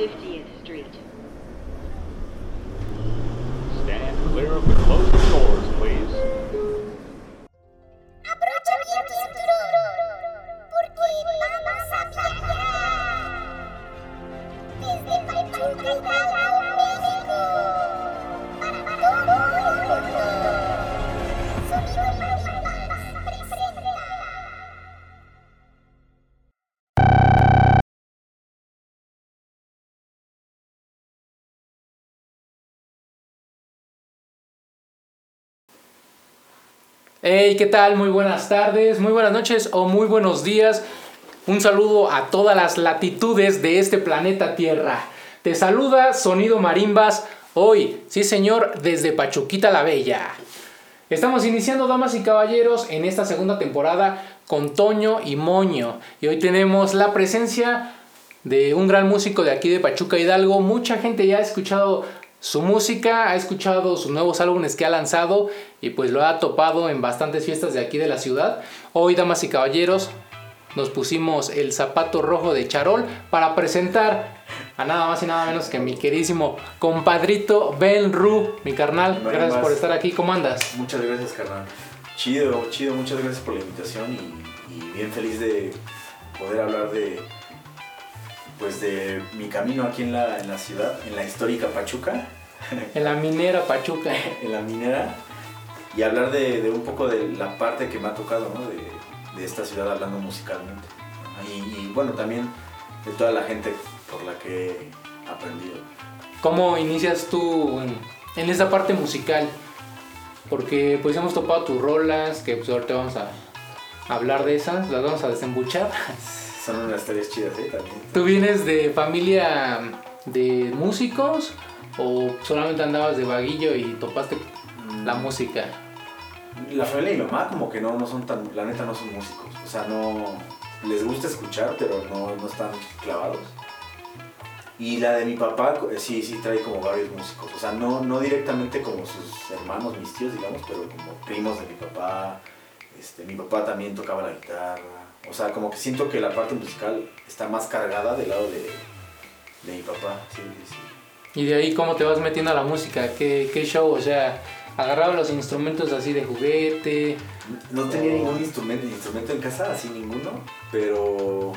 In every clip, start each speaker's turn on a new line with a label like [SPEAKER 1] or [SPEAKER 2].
[SPEAKER 1] 50th Street.
[SPEAKER 2] Hey, ¿qué tal? Muy buenas tardes, muy buenas noches o muy buenos días. Un saludo a todas las latitudes de este planeta Tierra. Te saluda Sonido Marimbas hoy, sí señor, desde Pachuquita la Bella. Estamos iniciando, damas y caballeros, en esta segunda temporada con Toño y Moño. Y hoy tenemos la presencia de un gran músico de aquí de Pachuca Hidalgo. Mucha gente ya ha escuchado su música, ha escuchado sus nuevos álbumes que ha lanzado y pues lo ha topado en bastantes fiestas de aquí de la ciudad. Hoy, damas y caballeros, nos pusimos el zapato rojo de Charol para presentar a nada más y nada menos que mi queridísimo compadrito Ben Ru, mi carnal.
[SPEAKER 3] No
[SPEAKER 2] Gracias
[SPEAKER 3] más.
[SPEAKER 2] por estar aquí. ¿Cómo andas?
[SPEAKER 3] Muchas gracias, carnal. Chido, chido, muchas gracias por la invitación y, y bien feliz de poder hablar de pues de mi camino aquí en la, en la ciudad, en la histórica Pachuca,
[SPEAKER 2] En la minera Pachuca.
[SPEAKER 3] en la minera, y hablar de, de un poco de la parte que me ha tocado, ¿no? De, de esta ciudad hablando musicalmente. Y, y, bueno, también de toda la gente por la que he aprendido.
[SPEAKER 2] ¿Cómo inicias tú en, en esa parte musical? Porque pues hemos topado tus rolas, que pues ahorita vamos a hablar de esas, las vamos a desembuchar.
[SPEAKER 3] Son unas historias chidas, ¿eh? También.
[SPEAKER 2] ¿Tú vienes de familia de músicos o solamente andabas de vaguillo y topaste la música?
[SPEAKER 3] La familia de mi mamá como que no, no son tan, la neta no son músicos. O sea, no les gusta escuchar, pero no, no están clavados. Y la de mi papá eh, sí, sí trae como varios músicos. O sea, no, no directamente como sus hermanos, mis tíos, digamos, pero como primos de mi papá. Este, mi papá también tocaba la guitarra. O sea, como que siento que la parte musical está más cargada del lado de, de mi papá. Sí, sí, sí.
[SPEAKER 2] Y de ahí, ¿cómo te vas metiendo a la música? ¿Qué, qué show? O sea, agarraba los instrumentos así de juguete.
[SPEAKER 3] No tenía ningún instrumento, instrumento en casa, así ninguno, pero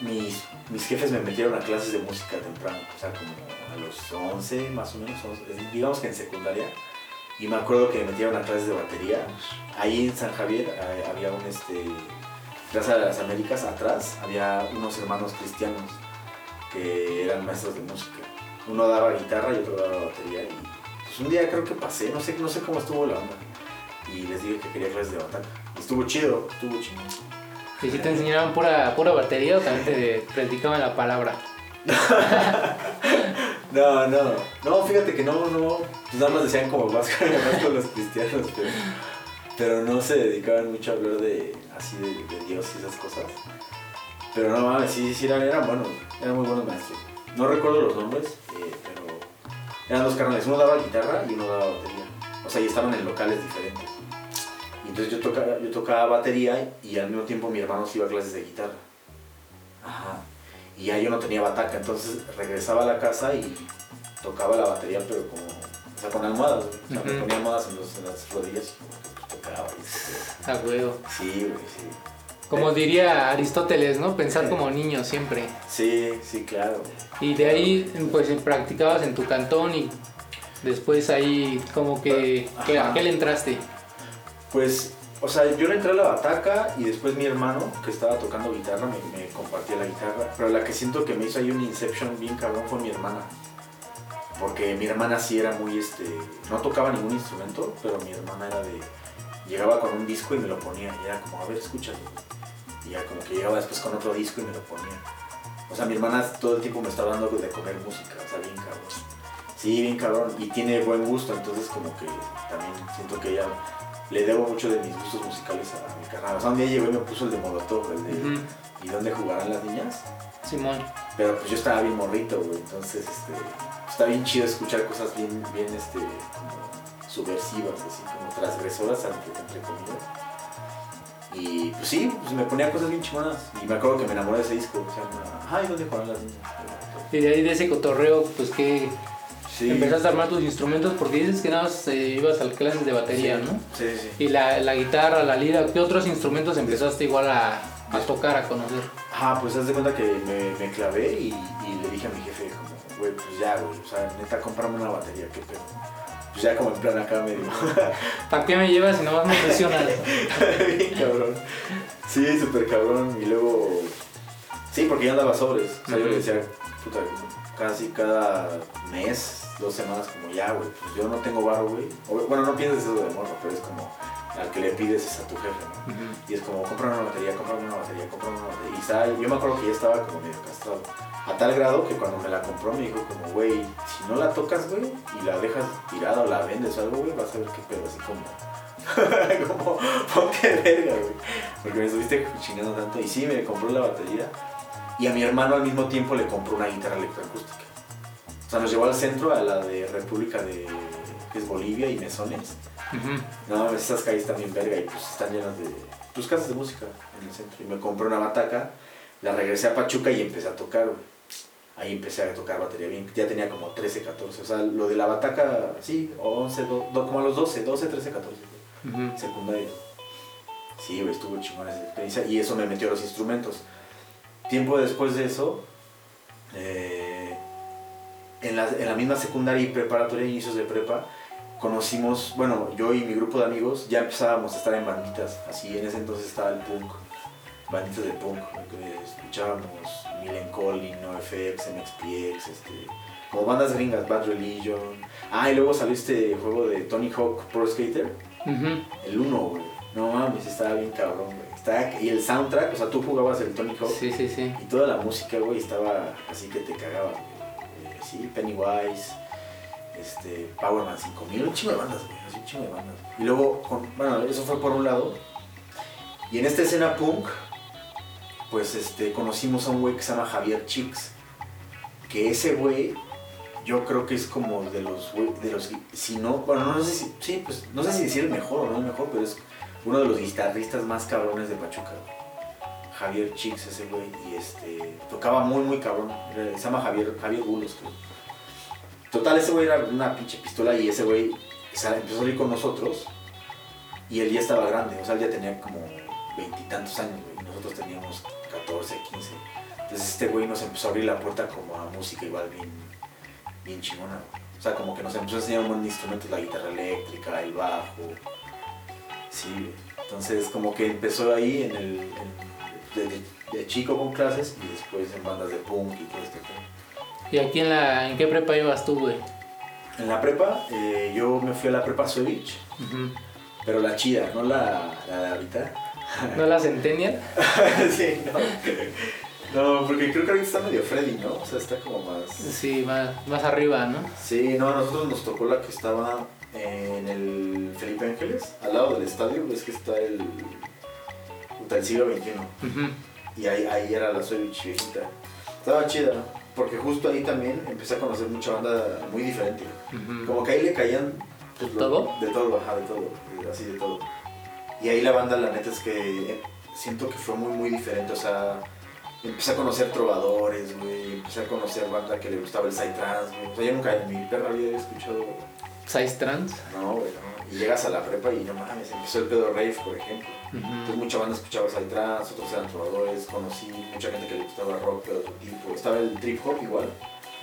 [SPEAKER 3] mis, mis jefes me metieron a clases de música temprano, o sea, como a los 11 más o menos, 11, digamos que en secundaria. Y me acuerdo que me metieron a clases de batería. Ahí en San Javier eh, había un, este, Plaza de las Américas, atrás, había unos hermanos cristianos que eran maestros de música. Uno daba guitarra y otro daba batería. Y pues un día creo que pasé, no sé, no sé cómo estuvo la onda y les dije que quería clases de bataca. Y estuvo chido, estuvo chido.
[SPEAKER 2] ¿Y si te enseñaban pura, pura batería o también te practicaban la palabra?
[SPEAKER 3] No, no, no, fíjate que no, no, pues nada más decían como más, más con los cristianos, pero, pero no se dedicaban mucho a hablar de así de, de Dios y esas cosas. Pero no mames, sí, sí eran, eran buenos, eran muy buenos maestros. No recuerdo los nombres, eh, pero eran dos carnales, uno daba guitarra y uno daba batería. O sea, y estaban en locales diferentes. Y entonces yo tocaba, yo tocaba batería y al mismo tiempo mi hermano se iba a clases de guitarra. Ajá. Y ya yo no tenía bataca, entonces regresaba a la casa y tocaba la batería, pero como, o sea, con almohadas, güey. O sea, me ponía almohadas en, los- en las rodillas
[SPEAKER 2] A huevo.
[SPEAKER 3] Sí, güey, sí.
[SPEAKER 2] Como diría Aristóteles, ¿no? Pensar como niño siempre.
[SPEAKER 3] Sí, sí, claro.
[SPEAKER 2] Y de ahí, pues practicabas en tu cantón y después ahí, como que. que ¿A qué le entraste?
[SPEAKER 3] Pues, o sea, yo le entré a la bataca y después mi hermano, que estaba tocando guitarra, me, me compartía la guitarra. Pero la que siento que me hizo ahí un inception bien cabrón fue mi hermana. Porque mi hermana sí era muy, este, no tocaba ningún instrumento, pero mi hermana era de, llegaba con un disco y me lo ponía. Y era como, a ver, escúchalo. Y ya como que llegaba después con otro disco y me lo ponía. O sea, mi hermana todo el tiempo me estaba dando de comer música, o sea, bien cabrón. Sí, bien cabrón. Y tiene buen gusto, entonces como que también siento que ella le debo mucho de mis gustos musicales a mi carnal. O sea, un día llegó y me puso el de Molotov, el de. ¿Y dónde jugarán las niñas?
[SPEAKER 2] Simón.
[SPEAKER 3] Pero pues yo estaba bien morrito, güey. Entonces, este, está bien chido escuchar cosas bien, bien, este, como subversivas, así como transgresoras, entre, comillas. Y pues sí, pues me ponía cosas bien chingonas. Y me acuerdo que me enamoré de ese disco. Se llama Ay, ¿dónde jugarán las niñas?
[SPEAKER 2] Y de ahí de ese cotorreo, pues que
[SPEAKER 3] Sí.
[SPEAKER 2] empezaste a armar tus instrumentos porque dices que nada más eh, ibas a clases de batería,
[SPEAKER 3] Sí.
[SPEAKER 2] ¿no?
[SPEAKER 3] Sí, sí.
[SPEAKER 2] Y la, la guitarra, la lira, ¿qué otros instrumentos empezaste igual a, a tocar, a conocer?
[SPEAKER 3] Ah, pues haz de cuenta que me, me clavé y, y le dije a mi jefe, como, güey, pues ya, güey, o sea, neta, comprame una batería, qué pedo. Pues ya como en plan acá medio.
[SPEAKER 2] ¿Para qué me llevas si nomás me presionas?
[SPEAKER 3] Cabrón. Sí, súper cabrón. Y luego. Sí, porque ya andaba sobres. O sea, yo le decía, puta, casi cada mes, dos semanas, como ya, güey, pues yo no tengo barro, güey. Bueno, no pienses eso de morro, pero es como al que le pides es a tu jefe, ¿no? Y es como, compra una batería, compra una batería, compra una batería. Y estaba- yo me acuerdo que ya estaba como medio castrado. A tal grado que cuando me la compró me dijo como, güey, si no la tocas, güey, y la dejas tirada o la vendes o algo, güey, vas a ver qué pedo, así como... como, ponte verga, güey. Porque me estuviste chingando tanto. Y sí, me compró la batería. Y a mi hermano al mismo tiempo le compró una guitarra electroacústica. O sea, nos llevó al centro, a la de República de... que es Bolivia y Mesones.
[SPEAKER 2] Ujú.
[SPEAKER 3] No, esas calles bien verga y pues están llenas de pues, casas de música en el centro. Y me compré una bataca, la regresé a Pachuca y empecé a tocar, güey. Ahí empecé a tocar batería bien. Ya tenía como 13, 14. O sea, lo de la bataca, sí, 11, do- do- como a los 12, 12, 13, 14. güey.
[SPEAKER 2] Ujú.
[SPEAKER 3] Secundaria. Sí, güey, estuvo chingón esa experiencia. Y eso me metió a los instrumentos. Tiempo después de eso, eh, en, la, en la misma secundaria y preparatoria, inicios de prepa, conocimos, bueno, yo y mi grupo de amigos ya empezábamos a estar en banditas. Así en ese entonces estaba el punk, banditas de punk, que escuchábamos Millencolin, NoFX, MXPX, este, como bandas gringas, Bad Religion. Ah, y luego salió este juego de Tony Hawk Pro Skater, el 1, güey. No mames, estaba bien cabrón, güey. Estaba- y el soundtrack, o sea, tú jugabas el Tony Hawk
[SPEAKER 2] Sí, sí, sí.
[SPEAKER 3] y toda la música, güey, estaba así que te cagaba, güey. Eh, sí, Pennywise, este, Powerman 5000, un chingo de bandas, un chingo de bandas. Y luego, bueno, eso fue por un lado. Y en esta escena punk, pues este, conocimos a un güey que se llama Javier Chicks. Que ese güey, yo creo que es como de los, de los, si no, bueno, no sé si, sí, pues, no sé si decir el mejor o no el mejor, pero es uno de los guitarristas más cabrones de Pachuca. Javier Chicks, ese güey, y este, tocaba muy, muy cabrón. Se llama Javier, Javier Bulos, creo. Total, ese güey era una pinche pistola y ese güey empezó a salir con nosotros y él ya estaba grande, o sea, él ya tenía como veintitantos años, güey, nosotros teníamos 14, 15. Entonces este güey nos empezó a abrir la puerta como a música igual bien, bien chingona. O sea, como que nos empezó a enseñar un montón de instrumentos, la guitarra eléctrica, el bajo. Sí, entonces como que empezó ahí en el, en- de, de chico con clases y después en bandas de punk y todo este tema.
[SPEAKER 2] ¿Y aquí en la en qué prepa ibas tú, güey?
[SPEAKER 3] En la prepa, eh, yo me fui a la prepa Suevich, pero la chida, no la, la de ahorita.
[SPEAKER 2] ¿No la Centennial?
[SPEAKER 3] sí, no. No, porque creo que ahorita está medio Freddy, ¿no? O sea, está como más...
[SPEAKER 2] Sí, más, más arriba, ¿no?
[SPEAKER 3] Sí, no, a nosotros nos tocó la que estaba en el Felipe Ángeles, al lado del estadio, ves que está el... el siglo XXI. Y ahí, ahí era la Suevich viejita. Estaba chida, porque justo ahí también empecé a conocer mucha banda muy diferente. Como que ahí le caían... pues, lo-
[SPEAKER 2] ¿Todo?
[SPEAKER 3] De todo, ajá, de todo, así de todo. Y ahí la banda, la neta es que eh, siento que fue muy, muy diferente, o sea... Empecé a conocer trovadores, güey, empecé a conocer banda que le gustaba el psytrance, güey. O sea, yo nunca en mi perra había escuchado
[SPEAKER 2] Size Trans.
[SPEAKER 3] no, güey, no. Y llegas a la prepa y no mames, empezó el pedo rave, por ejemplo. Entonces
[SPEAKER 2] Ujú.
[SPEAKER 3] mucha banda escuchaba Psytrance, otros eran trovadores, conocí mucha gente que le gustaba rock de otro tipo. Estaba el trip hop igual,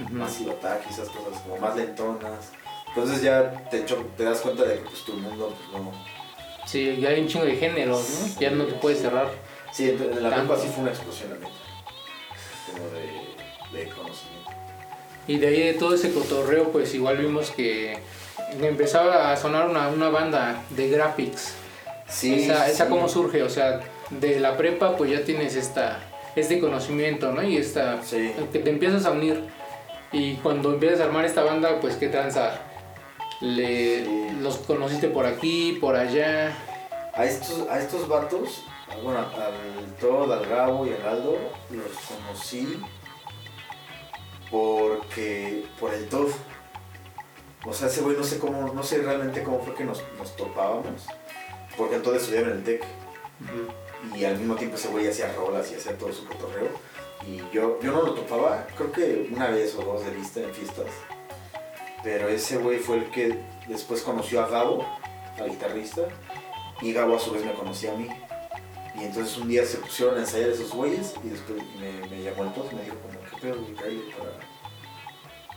[SPEAKER 2] Ujú.
[SPEAKER 3] Massive Attack y esas cosas como más lentonas. Entonces ya te, te das cuenta de que pues tu mundo pues no...
[SPEAKER 2] Sí, ya hay un chingo de géneros, ¿no? Ya no te puedes cerrar.
[SPEAKER 3] Sí, entonces, en la prepa sí fue una explosión la neta. Como de, de conocimiento.
[SPEAKER 2] Y de ahí de todo ese cotorreo, pues igual vimos que empezaba a sonar una, una banda de graphics.
[SPEAKER 3] Sí,
[SPEAKER 2] esa, esa
[SPEAKER 3] sí.
[SPEAKER 2] cómo surge, o sea, de la prepa pues ya tienes esta, este conocimiento, ¿no? Y esta,
[SPEAKER 3] Sí.
[SPEAKER 2] que te empiezas a unir. Y cuando empiezas a armar esta banda, pues qué tranza. Le,
[SPEAKER 3] Sí.
[SPEAKER 2] Los conociste por aquí, por allá.
[SPEAKER 3] A estos, a estos vatos, bueno, al Todd, al Gabo y al Aldo, los conocí porque, por el Todd. O sea, ese güey no sé cómo, no sé realmente cómo fue que nos, nos topábamos, porque Todd estudiaba en el TEC. y al mismo tiempo ese güey hacía rolas y hacía todo su cotorreo. Y yo, yo no lo topaba, creo que una vez o dos de vista en fiestas. Pero ese güey fue el que después conoció a Gabo, al guitarrista, y Gabo a su vez me conocía a mí. Y entonces un día se pusieron a ensayar esos güeyes y después me, me llamó el post y me dijo como, ¿qué pedo? Cállate para,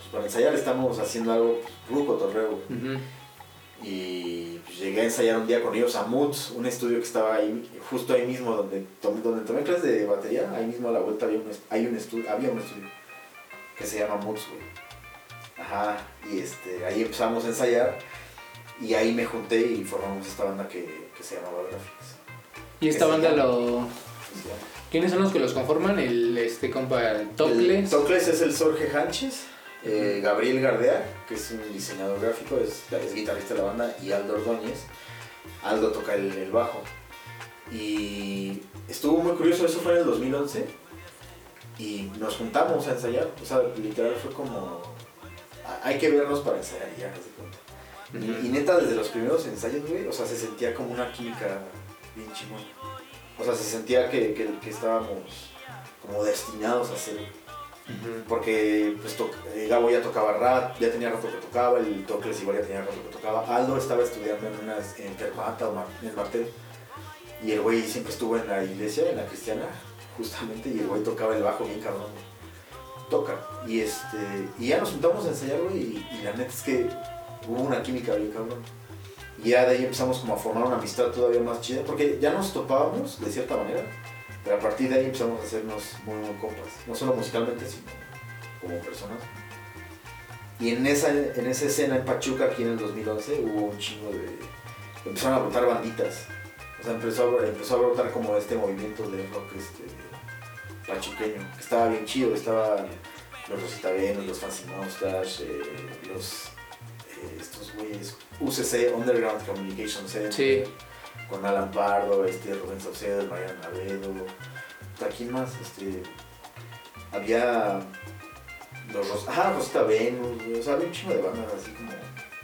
[SPEAKER 3] pues para ensayar estamos haciendo algo, pues, güey".
[SPEAKER 2] Ujú.
[SPEAKER 3] Y pues, llegué a ensayar un día con ellos a Moods, un estudio que estaba ahí, justo ahí mismo donde tomé, donde tomé clases de batería, ahí mismo a la vuelta había un, hay un estudio, había un estudio que se llama Moods, güey. Ajá, y este, ahí empezamos a ensayar y ahí me junté y formamos esta banda que, que se llamaba Graphics.
[SPEAKER 2] Y esta
[SPEAKER 3] ¿Qué se
[SPEAKER 2] banda
[SPEAKER 3] llama?
[SPEAKER 2] lo... ¿Quiénes son los que los conforman? El este compa Tocles.
[SPEAKER 3] Tocles es el Sorge Hanches, eh, Gabriel Gardea, que es un diseñador gráfico, es, es guitarrista de la banda, y Aldo Ordóñez. Aldo toca el, el bajo. Y estuvo muy curioso, eso fue en el 2011. Y nos juntamos a ensayar, o sea, literal fue como. "Ah, Hay que vernos para ensayar y ya, haz de cuenta. Y, y neta, desde los primeros ensayos, güey, o sea, se sentía como una química bien chingona. O sea, se sentía que, que, que estábamos como destinados a hacer. Porque pues, eh, Gabo ya tocaba rap, ya tenía rato que tocaba, el Tocles igual ya tenía rato que tocaba. Aldo estaba estudiando en una en Termata o en Martel. Y el güey siempre estuvo en la iglesia, en la cristiana, justamente, y el güey tocaba el bajo bien cabrón. Toca. Y este. Y ya nos juntamos a ensayar, güey, y, la neta es que hubo una química bien cabrón. Y ya de ahí empezamos como a formar una amistad todavía más chida, porque ya nos topábamos de cierta manera, a partir de ahí empezamos a hacernos muy, compas, no solo musicalmente, sino como personas. Y en esa, en esa escena en Pachuca, aquí en el 2011, hubo un chingo de... Empezaron a brotar banditas. O sea, empezó a, empezó a brotar como este movimiento de rock este, pachuqueño, que estaba bien chido, estaban los Rosita Venus, los Fancy Mustache, eh, los... eh, estos güeyes, UCC, Underground Communication Center,
[SPEAKER 2] Sí.
[SPEAKER 3] Con Alan Pardo, este, Rubén Saucedo, Mariana Navedo, ¿a quién más? Este, había los Ros ajá, Rosita Venus, o sea, había un chingo de bandas así como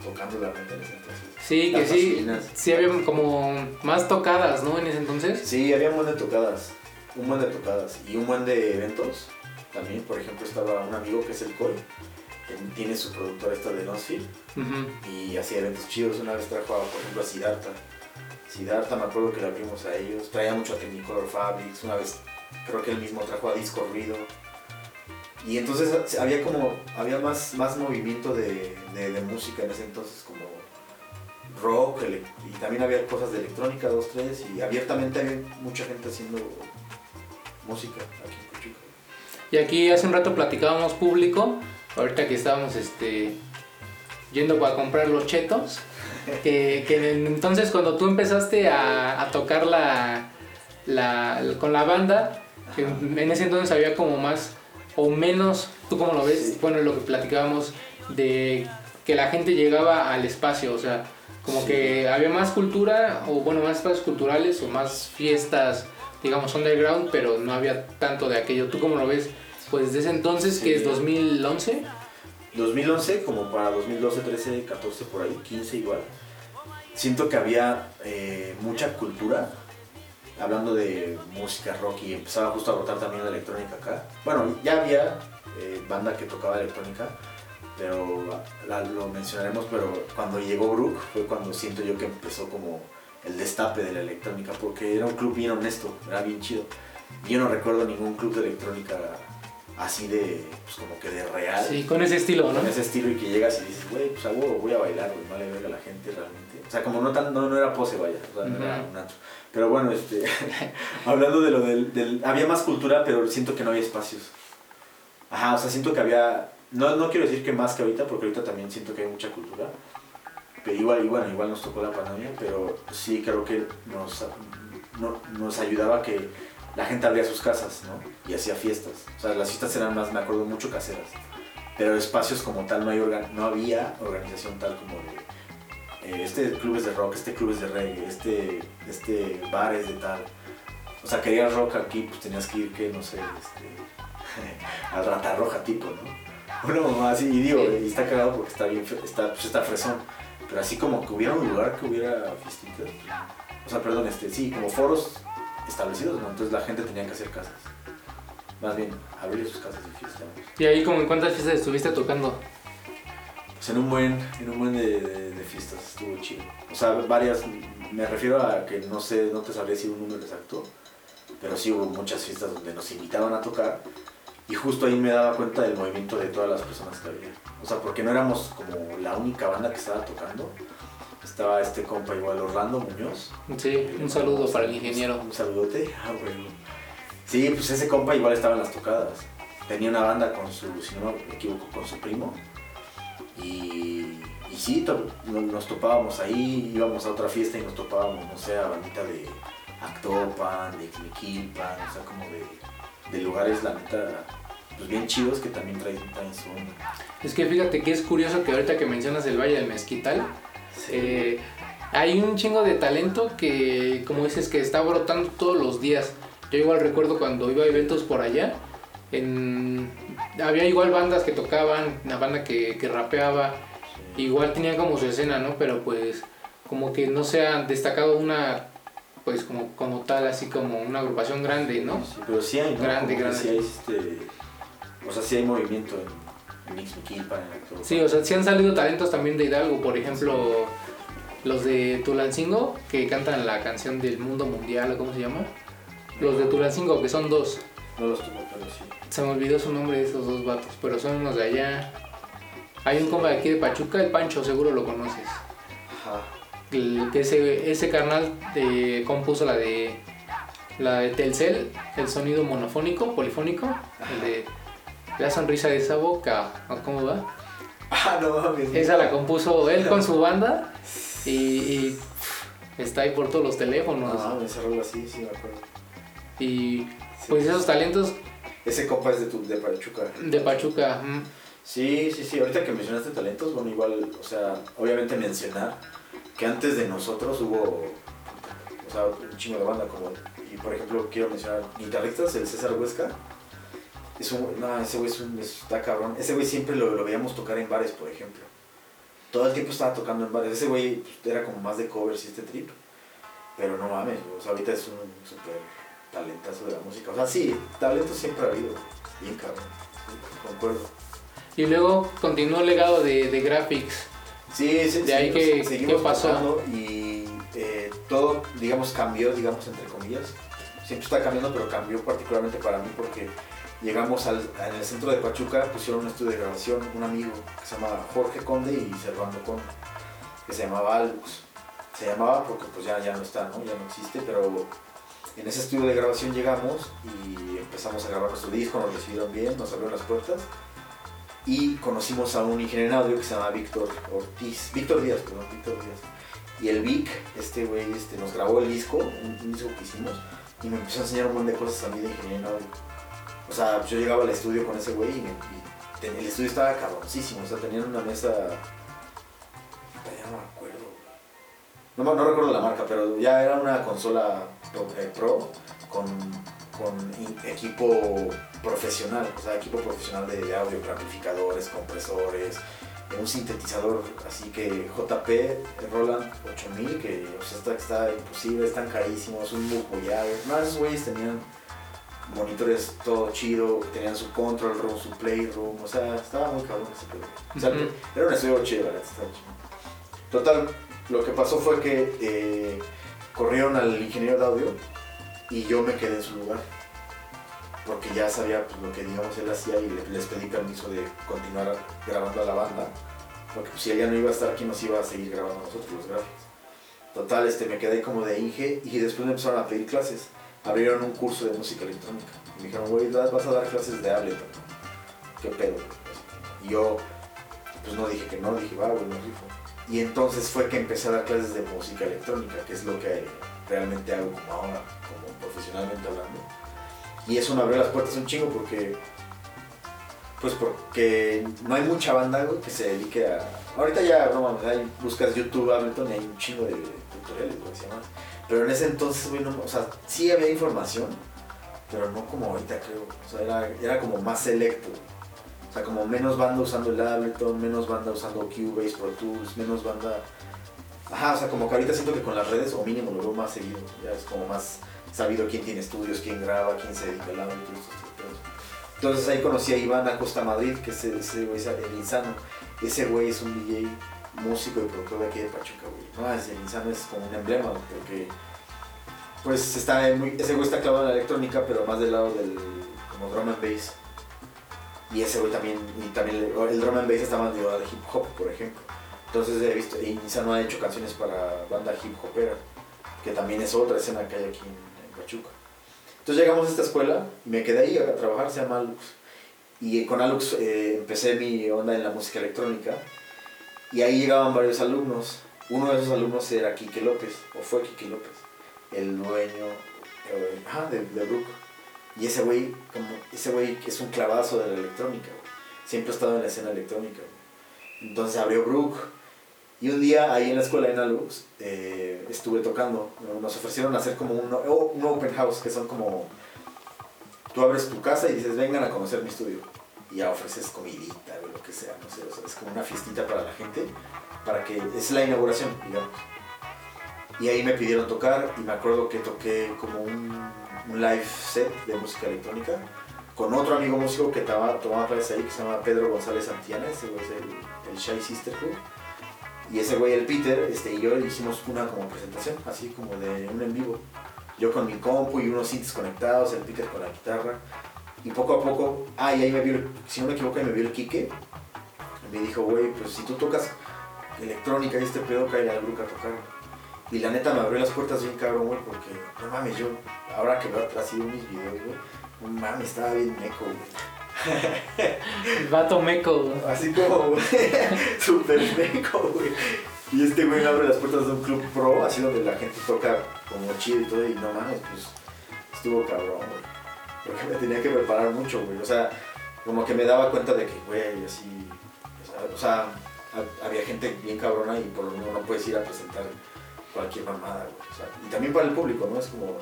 [SPEAKER 3] tocando la mente en ese entonces.
[SPEAKER 2] Sí, que sí. Sí había como más tocadas, ¿no? En ese entonces.
[SPEAKER 3] Sí, había un buen de tocadas, un buen de tocadas y un buen de eventos también, por ejemplo, estaba un amigo que es el Coy, que tiene su productora esta de Nosfield, y hacía eventos chidos. Una vez trajo, a, por ejemplo, a Siddhartha. Siddhartha, me acuerdo que la abrimos a ellos. Traía mucho a Technicolor Fabrics. Una vez creo que él mismo trajo a Disco Ruido. Y entonces había como, había más, más movimiento de, música en ese entonces, como rock, y también había cosas de electrónica, dos, tres, y abiertamente había mucha gente haciendo música aquí en Pachuca.
[SPEAKER 2] Y aquí hace un rato platicábamos público, ahorita que estábamos este, yendo a comprar los chetos, que, que en- entonces cuando tú empezaste a, a tocar la, la- con la banda, que en ese entonces había como más o menos, ¿tú cómo lo ves? Bueno, lo que platicábamos de que la gente llegaba al espacio, o sea, como
[SPEAKER 3] Sí.
[SPEAKER 2] que había más cultura, o bueno, más espacios culturales o más fiestas, digamos, underground, pero no había tanto de aquello. ¿Tú cómo lo ves? Pues desde ese entonces, que es
[SPEAKER 3] Sí.
[SPEAKER 2] 2011.
[SPEAKER 3] 2011 como para 2012, 13, 14 por ahí, 15 igual. Siento que había eh, mucha cultura, hablando de música rock y empezaba justo a brotar también la electrónica acá. Bueno, ya había eh, banda que tocaba electrónica, pero lo mencionaremos, pero cuando llegó Brook fue cuando siento yo que empezó como el destape de la electrónica, porque era un club bien honesto, era bien chido. Yo no recuerdo ningún club de electrónica así de, pues como que de real
[SPEAKER 2] Sí, con ese estilo, ¿no?
[SPEAKER 3] con ese estilo y que llegas y dices, güey, pues a huevo voy a bailar, güey, no le verga a la gente realmente. O sea, como no tan, no, no era pose, vaya, o sea, no era un antro. Pero bueno, este, hablando de lo del, del- había más cultura, pero siento que no había espacios. Ajá, o sea, siento que había, no, no quiero decir que más que ahorita, porque ahorita también siento que hay mucha cultura. Pero igual, y bueno, igual nos tocó la pandemia, pero sí creo que nos, no- nos ayudaba que la gente abría sus casas, ¿no? Y hacía fiestas. O sea, las fiestas eran más, me acuerdo, mucho caseras. Pero espacios como tal no, hay no había organización tal como de eh, este club es de rock, este club es de reggae, este, este bar es de tal. O sea, querías rock aquí, pues tenías que ir, que no sé, este, al rata roja tipo, ¿no? Una mamá así, y digo, y está cagado porque está bien, está, pues está fresón. Pero así como que hubiera un lugar que hubiera fiestitas. O sea, perdón, este, sí, como foros establecidos, ¿no? Entonces la gente tenía que hacer casas. Más bien, abrir sus casas de fiesta.
[SPEAKER 2] ¿Y ahí como en cuántas fiestas estuviste tocando?
[SPEAKER 3] Pues en un buen, en un buen de, de- de fiestas, estuvo chido. O sea, varias, me refiero a que no sé, no te sabría decir un número exacto, pero sí hubo muchas fiestas donde nos invitaban a tocar y justo ahí me daba cuenta del movimiento de todas las personas que había. O sea, porque no éramos como la única banda que estaba tocando. Estaba este compa igual, Orlando Muñoz.
[SPEAKER 2] Sí, un saludo para el ingeniero.
[SPEAKER 3] Un saludote. Ah, bueno. Sí, pues ese compa igual estaba en las tocadas. Tenía una banda con su, si no me equivoco, con su primo. Y, y sí, to- no- nos topábamos ahí, íbamos a otra fiesta y nos topábamos, no sé, a bandita de Actopan, de Quimiquilpan, o sea, como de, de lugares, la neta, pues bien chidos que también traen, traen su onda.
[SPEAKER 2] Es que fíjate que es curioso que ahorita que mencionas el Valle del Mezquital,
[SPEAKER 3] Sí.
[SPEAKER 2] eh, hay un chingo de talento que, como dices, que está brotando todos los días. Yo igual recuerdo cuando iba a eventos por allá, en, había igual bandas que tocaban, una banda que, que rapeaba, igual tenían como su escena, ¿no? Pero pues como que no se ha destacado una, pues como, como tal, así como una agrupación grande, ¿no?
[SPEAKER 3] Sí, pero sí hay, ¿no?
[SPEAKER 2] Grande,
[SPEAKER 3] Como
[SPEAKER 2] grande.
[SPEAKER 3] Sí hay, este, o sea, sí hay movimiento en,
[SPEAKER 2] Sí, o sea, sí han salido talentos también de Hidalgo, por ejemplo, los de Tulancingo, que cantan la canción del mundo mundial, ¿o ¿cómo se llama? Los de Tulancingo, que son dos.
[SPEAKER 3] No los tuvo, pero sí.
[SPEAKER 2] Se me olvidó su nombre de esos dos vatos, pero son unos de allá. Hay un compa de aquí de Pachuca, el Pancho, seguro lo conoces.
[SPEAKER 3] Ajá.
[SPEAKER 2] El- que ese, ese carnal de, compuso la de la de Telcel, el sonido monofónico, polifónico, el de la sonrisa de esa boca, ¿o ¿cómo va?
[SPEAKER 3] Ah, no mames.
[SPEAKER 2] Esa la compuso él con su banda y, está ahí por todos los teléfonos.
[SPEAKER 3] No, me cerró así, sí me acuerdo.
[SPEAKER 2] Y pues esos talentos
[SPEAKER 3] Ese compa es de, tu, de Pachuca.
[SPEAKER 2] de Pachuca, mm,
[SPEAKER 3] Sí, sí, sí. Ahorita que mencionaste talentos, bueno, igual, o sea, obviamente mencionar que antes de nosotros hubo, o sea, un chingo de banda como, y por ejemplo, quiero mencionar guitarristas, el César Huesca. Es un, no, ese güey es un, está cabrón. Ese güey siempre lo, lo veíamos tocar en bares, por ejemplo. Todo el tiempo estaba tocando en bares. Ese güey pues, era como más de covers y este trip. Pero no mames, o sea, ahorita es un súper talentazo de la música. O sea, sí, talento siempre ha habido. Bien cabrón. Sí, concuerdo.
[SPEAKER 2] y luego continuó el legado de, de Graphics.
[SPEAKER 3] Sí, sí,
[SPEAKER 2] De ahí
[SPEAKER 3] sí,
[SPEAKER 2] que-
[SPEAKER 3] seguimos
[SPEAKER 2] ¿qué pasó?
[SPEAKER 3] y eh, todo, digamos, cambió, digamos, entre comillas. Siempre está cambiando, pero cambió particularmente para mí porque llegamos al, el centro de Pachuca, pusieron un estudio de grabación, un amigo que se llama Jorge Conde y Servando Conde, que se llamaba Albus. Se llamaba porque pues ya, ya no está, ¿no? Ya no existe, pero en ese estudio de grabación llegamos y empezamos a grabar nuestro disco, nos recibieron bien, nos abrieron las puertas y conocimos a un ingeniero en audio que se llama Víctor Ortiz, Víctor Díaz, perdón, Víctor Díaz. Y el Vic, este güey, este, nos grabó el disco, un, disco que hicimos, y me empezó a enseñar un montón de cosas a mí de ingeniería en audio. O sea, yo llegaba al estudio con ese güey y, el estudio estaba cabroncísimo, o sea, tenían una mesa... Ya no me acuerdo. No, no recuerdo la marca, pero ya era una consola pro, eh, con, con equipo profesional, o sea, equipo profesional de, audio, amplificadores, compresores, un sintetizador así que JP Roland 8000, que o sea, está, está imposible, están carísimos, un Moog No, esos güeyes tenían monitores todo chido, tenían su control room, su playroom, o sea, estaba muy cabrón ese pedo. O sea,
[SPEAKER 2] Ujú.
[SPEAKER 3] era un estudio chido, la estaba chido. Total, lo que pasó fue que eh, corrieron al ingeniero de audio y yo me quedé en su lugar. Porque ya sabía pues, lo que digamos él hacía y le- les pedí permiso de continuar grabando a la banda. Porque pues, si él ya no iba a estar aquí, nos iba a seguir grabando a nosotros los gráficos. Total, este, me quedé como de Inge y después me empezaron a pedir clases. Abrieron un curso de música electrónica. Y me dijeron, güey, vas a dar clases de Ableton. ¿Qué pedo? Y yo, pues no dije que no, dije, va, güey, me rifo. Y entonces fue que empecé a dar clases de música electrónica, que es lo que realmente hago como ahora, como profesionalmente hablando. Y eso me abrió las puertas un chingo porque, pues porque no hay mucha banda que se dedique a... Ahorita ya, no mames, buscas YouTube, Ableton y hay un chingo de tutoriales, güey, se llaman. Pero en ese entonces, güey, no, o sea, sí había información, pero no como ahorita creo. O sea, era, era como más selecto. O sea, como menos banda usando el Ableton, menos banda usando Cubase, Pro Tools, menos banda... Ajá, o sea, como que ahorita siento que con las redes, o mínimo lo veo más seguido, ya es como más sabido quién tiene estudios, quién graba, quién se dedica al pedos. Entonces ahí conocí a Iván Acosta Madrid, que es ese güey, el insano. Ese güey es un DJ, músico y productor de aquí de Pachuca, güey. No, ese insano es como un emblema, porque pues está muy, ese güey está clavado en la electrónica, pero más del lado del como drum and bass. Y ese güey también, y también el drum and bass está más ligado al hip hop, por ejemplo. Entonces he visto, Insano ha hecho canciones para banda hip hopera, que también es otra escena que hay aquí en, en Pachuca. Entonces llegamos a esta escuela me quedé ahí a trabajar, se llama Alux. Y con Alux eh, empecé mi onda en la música electrónica. Y ahí llegaban varios alumnos. Uno de esos alumnos era Quique López, o fue Quique López, el dueño eh, de, de Brook. Y ese güey, como, ese güey es un clavazo de la electrónica, güey. Siempre ha estado en la escena electrónica, güey. Entonces abrió Brook. Y un día ahí en la escuela en Alux eh, estuve tocando. Nos ofrecieron hacer como un, un open house, que son como. Tú abres tu casa y dices, vengan a conocer mi estudio. Y ya ofreces comidita o lo que sea, no sé. O sea, es como una fiestita para la gente. Para que. Es la inauguración, digamos. Y ahí me pidieron tocar y me acuerdo que toqué como un, un live set de música electrónica con otro amigo músico que tomaba, tomaba clases ahí que se llama Pedro González Santiana, ese güey es el, el Shy Sisterhood. Y ese güey, el Peter, este, y yo hicimos una como presentación, así como de un en vivo. Yo con mi compu y unos synths conectados, el Peter con la guitarra. Y poco a poco, ah, y ahí me vio, si no me equivoco, ahí me vio el Quique. Y me dijo, güey, pues si tú tocas electrónica y este pedo, cae al grupo a tocar. Y la neta me abrió las puertas bien cabrón, güey, porque no mames, yo, ahora que veo atrás y mis videos, güey, no mames, estaba bien meco, güey.
[SPEAKER 2] Vato meco. güey.
[SPEAKER 3] Así como, güey, súper meco, güey. Y este güey me abre las puertas de un club pro, así donde la gente toca como chido y todo, y no mames, pues estuvo cabrón, güey. Porque me tenía que preparar mucho, güey. O sea, como que me daba cuenta de que, güey, así. o sea, había gente bien cabrona y por lo menos no puedes ir a presentar cualquier mamada, güey. O sea, y también para el público, ¿no? Es como.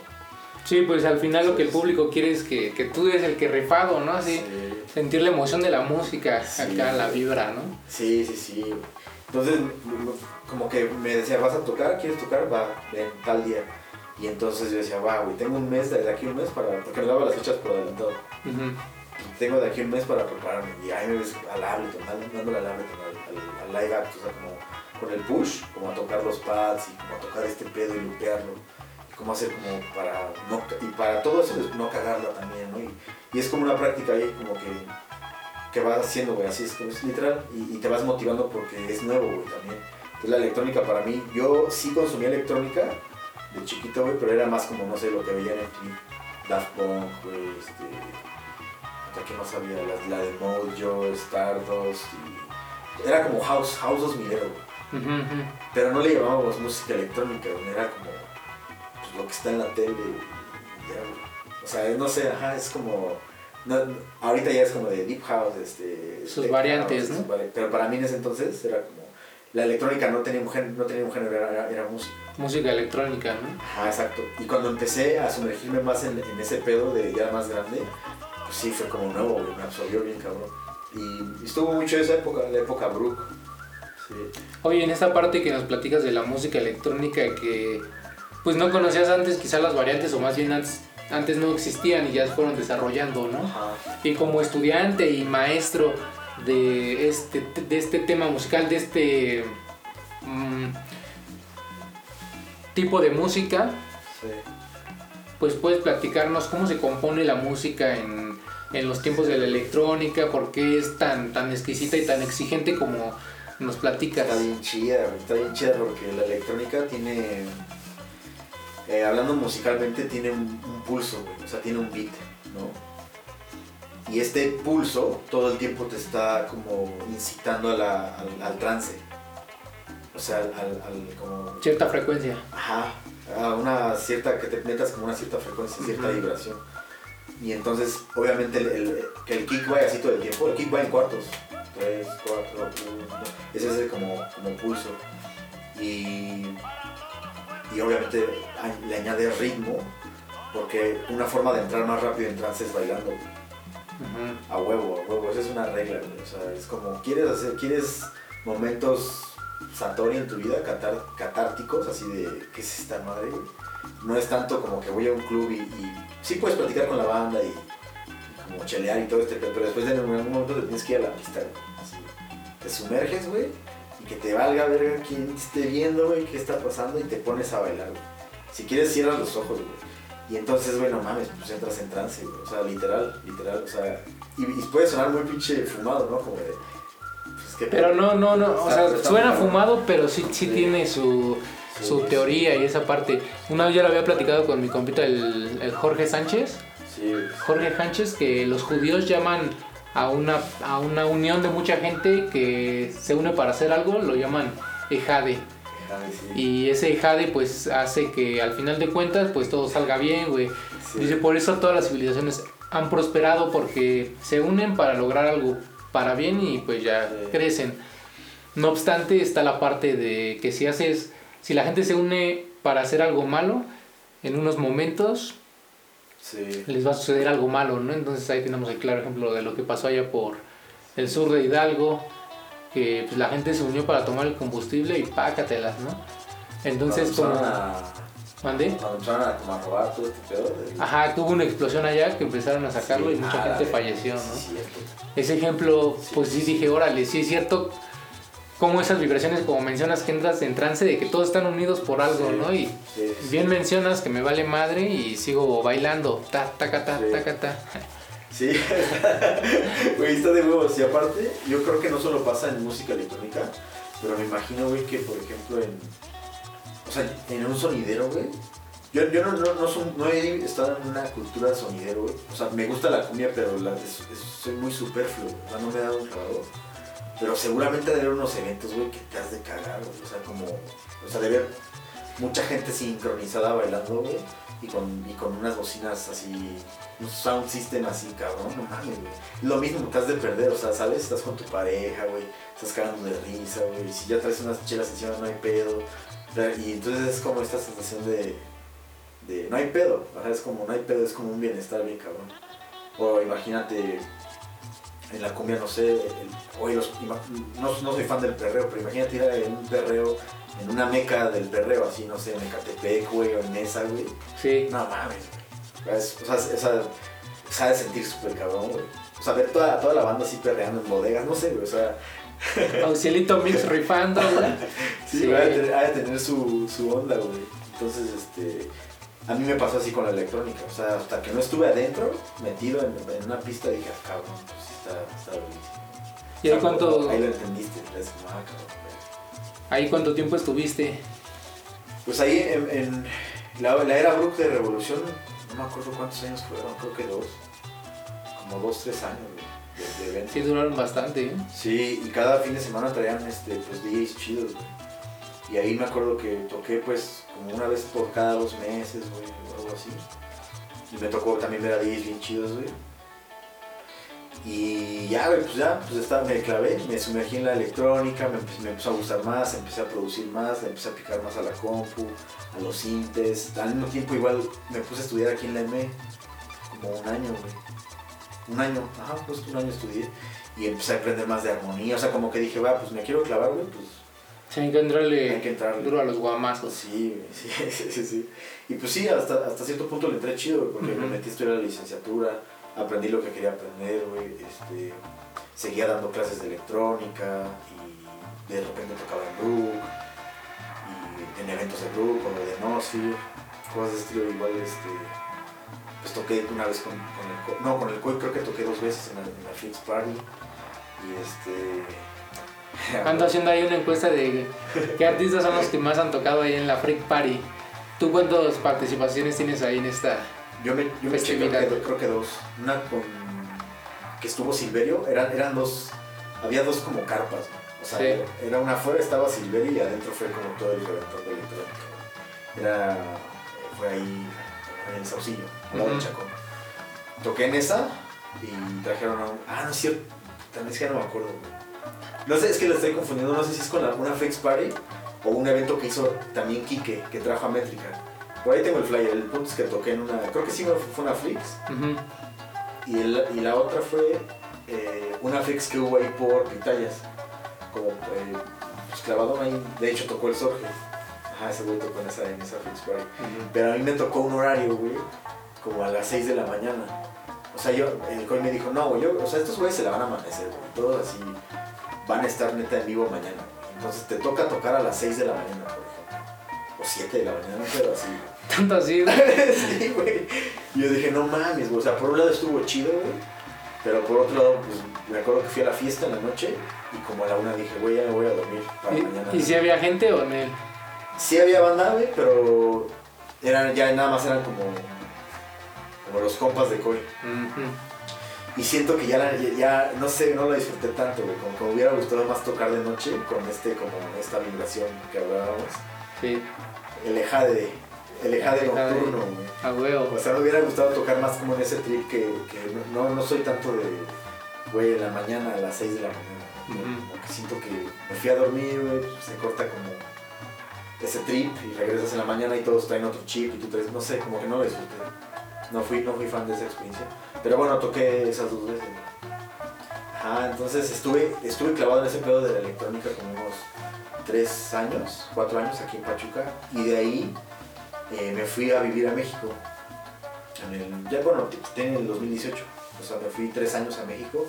[SPEAKER 2] Sí, pues al final lo que el público quiere es que, que tú eres el que rifado, ¿no? Así,
[SPEAKER 3] Sí.
[SPEAKER 2] sentir la emoción de la música,
[SPEAKER 3] Sí.
[SPEAKER 2] acá la vibra, ¿no?
[SPEAKER 3] Sí, sí, sí. Entonces, como que me decía, ¿vas a tocar? ¿Quieres tocar? Va, ven, tal día. Y entonces yo decía, va, güey, tengo un mes, de aquí un mes para... Porque me daba las fechas por adelantado.
[SPEAKER 2] Ujú.
[SPEAKER 3] Tengo de aquí un mes para prepararme. Y ahí me ves al Ableton, dándole al Ableton, al live act, o sea, como con el push, como a tocar los pads y como a tocar este pedo y lupearlo. Y cómo hacer como para... No, y para todo eso, pues, no cagarla también, ¿no? Y, y es como una práctica ahí, como que que vas haciendo, güey, así es, como es literal, y, y te vas motivando porque es nuevo, güey, también. Entonces la electrónica para mí, yo sí consumía electrónica de chiquito, güey, pero era más como, no sé, lo que veía en el clip, Daft Punk, güey, este, ¿hasta ¿qué más había? La, la de Mojo, Stardust, y era como House, House 2000, güey.
[SPEAKER 2] Ujú, ujú.
[SPEAKER 3] Pero no le llamábamos música electrónica, era como pues, lo que está en la tele y ya. O sea, no sé, ajá, es como... no- ahorita ya es como de Deep House, este...
[SPEAKER 2] Sus variantes,
[SPEAKER 3] house,
[SPEAKER 2] ¿no?
[SPEAKER 3] Pero para mí en ese entonces era como... La electrónica no tenía un género, no tenía un género era, era música.
[SPEAKER 2] Música electrónica, ¿no?
[SPEAKER 3] Ajá, exacto. Y cuando empecé a sumergirme más en, en ese pedo de ya más grande, pues sí, fue como nuevo, güey, me absorbió bien cabrón. Y estuvo mucho esa época, la época Brook. Sí.
[SPEAKER 2] Oye, en esta parte que nos platicas de la música electrónica que pues no conocías antes quizá las variantes o más bien antes, antes no existían y ya fueron desarrollando, ¿no?
[SPEAKER 3] Ajá.
[SPEAKER 2] Y como estudiante y maestro de este, de este tema musical, de este mm, tipo de música,
[SPEAKER 3] Sí.
[SPEAKER 2] pues puedes platicarnos cómo se compone la música en, en los tiempos de la electrónica, por qué es tan, tan exquisita y tan exigente como nos platicas.
[SPEAKER 3] Está bien chida, está bien chida porque la electrónica tiene, eh, hablando musicalmente, tiene un, un pulso, güey, o sea, tiene un beat, ¿no? Y este pulso todo el tiempo te está como incitando a la- al, al trance. O sea, al, como
[SPEAKER 2] Cierta frecuencia.
[SPEAKER 3] Ajá, a una cierta, que te metas como una cierta frecuencia, cierta vibración. Y entonces, obviamente, el, el- que el kick vaya así todo el tiempo, el kick va en cuartos. 3, 4, 1. Ese es el como, como pulso. Y, y obviamente le añade ritmo, porque una forma de entrar más rápido en trance es bailando. A huevo, a huevo, esa es una regla, güey. O sea, es como, ¿quieres hacer, quieres momentos Satori en tu vida, catar- catárticos, así de, ¿qué es esta madre, güey? No es tanto como que voy a un club y, y sí puedes platicar con la banda y, y como chelear y todo este, pero después en algún momento te tienes que ir a la pista, güey. Así, te sumerges, güey, y que te valga ver quién te esté viendo, güey, qué está pasando y te pones a bailar, güey. Si quieres cierras los ojos, güey. Y entonces, güey, no mames, pues entras en trance, güey. O sea, literal, literal, o sea, y, y puede sonar muy pinche fumado, ¿no? Como de... Pues, ¿qué
[SPEAKER 2] Pero no, no, no, o sea, suena
[SPEAKER 3] fumado.
[SPEAKER 2] fumado, pero sí Sí. tiene su, su teoría y esa parte. Una vez ya lo había platicado con mi compita, el, el Jorge Sánchez.
[SPEAKER 3] Sí.
[SPEAKER 2] Jorge Sánchez, que los judíos llaman a una, a una unión de mucha gente que se une para hacer algo, lo llaman ejade.
[SPEAKER 3] Sí.
[SPEAKER 2] Y ese ejade pues hace que al final de cuentas pues todo salga bien, güey.
[SPEAKER 3] Sí.
[SPEAKER 2] Dice, por eso todas las civilizaciones han prosperado porque se unen para lograr algo para bien y pues ya
[SPEAKER 3] Sí.
[SPEAKER 2] crecen. No obstante, está la parte de que si haces, si la gente se une para hacer algo malo, en unos momentos
[SPEAKER 3] Sí.
[SPEAKER 2] les va a suceder algo malo, ¿no? Entonces ahí tenemos el claro ejemplo de lo que pasó allá por el sur de Hidalgo, que pues, la gente se unió para tomar el combustible y pácatelas, ¿no? Entonces, como... ¿Mandé?
[SPEAKER 3] cuando a, como a robar todo este pedo.
[SPEAKER 2] Ajá, tuvo una explosión allá que empezaron a sacarlo
[SPEAKER 3] Sí,
[SPEAKER 2] y mucha gente falleció, ¿no?
[SPEAKER 3] Sí.
[SPEAKER 2] Ese ejemplo, pues sí dije, órale, sí es cierto como esas vibraciones, como mencionas que entras en trance de que todos están unidos por algo,
[SPEAKER 3] Sí.
[SPEAKER 2] ¿no? Y
[SPEAKER 3] Sí, sí.
[SPEAKER 2] bien mencionas que me vale madre y sigo bailando, ta, taca, ta,
[SPEAKER 3] Sí.
[SPEAKER 2] taca, ta.
[SPEAKER 3] Sí, güey, está de huevos. Y aparte, yo creo que no solo pasa en música electrónica, pero me imagino, güey, que por ejemplo en. O sea, en un sonidero, güey. Yo, yo no, no, no, son- no he estado en una cultura sonidero, güey. O sea, me gusta la cumbia, pero la- es- es- soy muy superfluo. O sea, no me he dado un clavado. Pero seguramente debe haber unos eventos, güey, que te has de cagar, güey. O sea, como. O sea, debe haber mucha gente sincronizada bailando, güey. Y con, y con unas bocinas así. Un sound system así, cabrón. No mames, güey. Lo mismo te has de perder, o sea, ¿sabes? Estás con tu pareja, güey. Estás cagando de risa, güey. Si ya traes unas chelas encima, no hay pedo. Y entonces es como esta sensación de. de no hay pedo. O sea, es como no hay pedo, es como un bienestar bien cabrón. O imagínate en la cumbia, no sé, oye, los- no, no soy fan del perreo, pero imagínate ir a un perreo en una meca del perreo, así, no sé, en Ecatepec, güey, o en esa, güey.
[SPEAKER 2] Sí.
[SPEAKER 3] No mames, güey. Es- O sea, esa, se ha de sentir súper cabrón, güey. O sea, ver toda, toda la banda así perreando en bodegas, no sé, güey, o sea,
[SPEAKER 2] Auxielito Mix rifando, güey.
[SPEAKER 3] sí,
[SPEAKER 2] Sí.
[SPEAKER 3] güey, ha de tener, ha de tener su, su onda, güey. Entonces, este, a mí me pasó así con la electrónica, o sea, hasta que no estuve adentro, metido en, en una pista, dije, ah, cabrón, pues está, está buenísimo.
[SPEAKER 2] ¿Y ahí cuánto,
[SPEAKER 3] Ahí lo entendiste, es como, cabrón, güey.
[SPEAKER 2] ahí cuánto tiempo estuviste?
[SPEAKER 3] Pues ahí en, en la, la era Brook de Revolución, no me acuerdo cuántos años fueron, creo que dos. Como dos, tres años de, de evento.
[SPEAKER 2] Sí, duraron bastante, ¿eh?
[SPEAKER 3] Sí, y cada fin de semana traían este, pues, DJs chidos, güey. Y ahí me acuerdo que toqué pues como una vez por cada dos meses, güey, o algo así. Y me tocó también ver a DJs bien chidos, güey. Y ya, pues ya, pues estaba, me clavé, me sumergí en la electrónica, me, empe- me empezó a gustar más, empecé a producir más, empecé a picar más a la compu, a los sintes. Al mismo tiempo igual me puse a estudiar aquí en la M como un año, güey. Un año, ajá, pues un año estudié. Y empecé a aprender más de armonía, o sea, como que dije, va, pues me quiero clavar, güey, pues
[SPEAKER 2] Tienen que entrarle
[SPEAKER 3] hay que entrarle.
[SPEAKER 2] duro a los guamazos.
[SPEAKER 3] Sí, sí, sí, sí, sí. Y pues sí, hasta, hasta cierto punto le entré chido, güey, porque me
[SPEAKER 2] Ujú.
[SPEAKER 3] metí a estudiar la licenciatura, aprendí lo que quería aprender, güey, este, seguía dando clases de electrónica y de repente tocaba en Brook, y en eventos de Brook o de Nosir, cosas de estilo igual, este, pues toqué una vez con, con el no, con el COI creo que toqué dos veces en la, en la Flix Party, y este...
[SPEAKER 2] Ando haciendo ahí una encuesta de qué artistas son los que más han tocado ahí en la Freak Party. ¿Tú cuántas participaciones tienes ahí en esta?
[SPEAKER 3] Yo me, yo me eché creo que, creo que dos. Una con. que estuvo Silverio, eran, eran dos. había dos como carpas, ¿no? O sea,
[SPEAKER 2] Sí.
[SPEAKER 3] era una afuera, estaba Silverio y adentro fue como todo el reventón de electrónica. Era. fue ahí en el Saucillo, al lado de
[SPEAKER 2] Ujú.
[SPEAKER 3] Chacón. Toqué en esa y trajeron a un. Ah, no es cierto, también es que ya no me acuerdo. No sé, es que lo estoy confundiendo, no sé si es con la- una Flex Party o un evento que hizo también Kike, que trajo a Métrica. Por ahí tengo el flyer, el punto es que toqué en una, creo que sí fue una Flix, y, el- y la otra fue eh, una Flix que hubo ahí por Pitayas, como eh, pues, clavado ahí, de hecho tocó el Sorge. Ajá, ese güey tocó en esa, en esa Fix Party. Pero a mí me tocó un horario, güey, como a las 6 de la mañana. O sea, yo, el Coy me dijo, no, güey, yo, o sea, estos güeyes se la van a amanecer, güey. Todos así van a estar neta en vivo mañana. Entonces te toca tocar a las 6 de la mañana, por ejemplo. O 7 de la mañana, pero así.
[SPEAKER 2] Tanto así, güey.
[SPEAKER 3] sí, güey. Y yo dije, no mames, güey. O sea, por un lado estuvo chido, güey. Pero por otro lado, pues me acuerdo que fui a la fiesta en la noche y como a la una dije, güey, ya me voy a dormir para mañana.
[SPEAKER 2] ¿Y, y si había gente o en él?
[SPEAKER 3] Sí había banda, güey, pero eran, ya nada más eran como, como los compas de Coy. Y siento que ya, la- ya, no sé, no lo disfruté tanto, güey. Como que me hubiera gustado más tocar de noche con este, como esta vibración que hablábamos.
[SPEAKER 2] Sí,
[SPEAKER 3] El ejade, el ejade
[SPEAKER 2] El ejade.
[SPEAKER 3] nocturno, güey.
[SPEAKER 2] a huevo.
[SPEAKER 3] O sea, me hubiera gustado tocar más como en ese trip que, que no, no soy tanto de, güey, en la mañana, a las 6 de la mañana. Que siento que me fui a dormir, güey, pues, se corta como ese trip y regresas en la mañana y todos traen otro chip y tú traes, no sé, como que no lo disfruté. No fui, no fui fan de esa experiencia. Pero bueno, toqué esas dos veces. Ajá, entonces estuve, estuve clavado en ese pedo de la electrónica como unos 3 años, 4 años aquí en Pachuca y de ahí eh, me fui a vivir a México. En el, ya bueno, en el 2018. O sea, me fui 3 años a México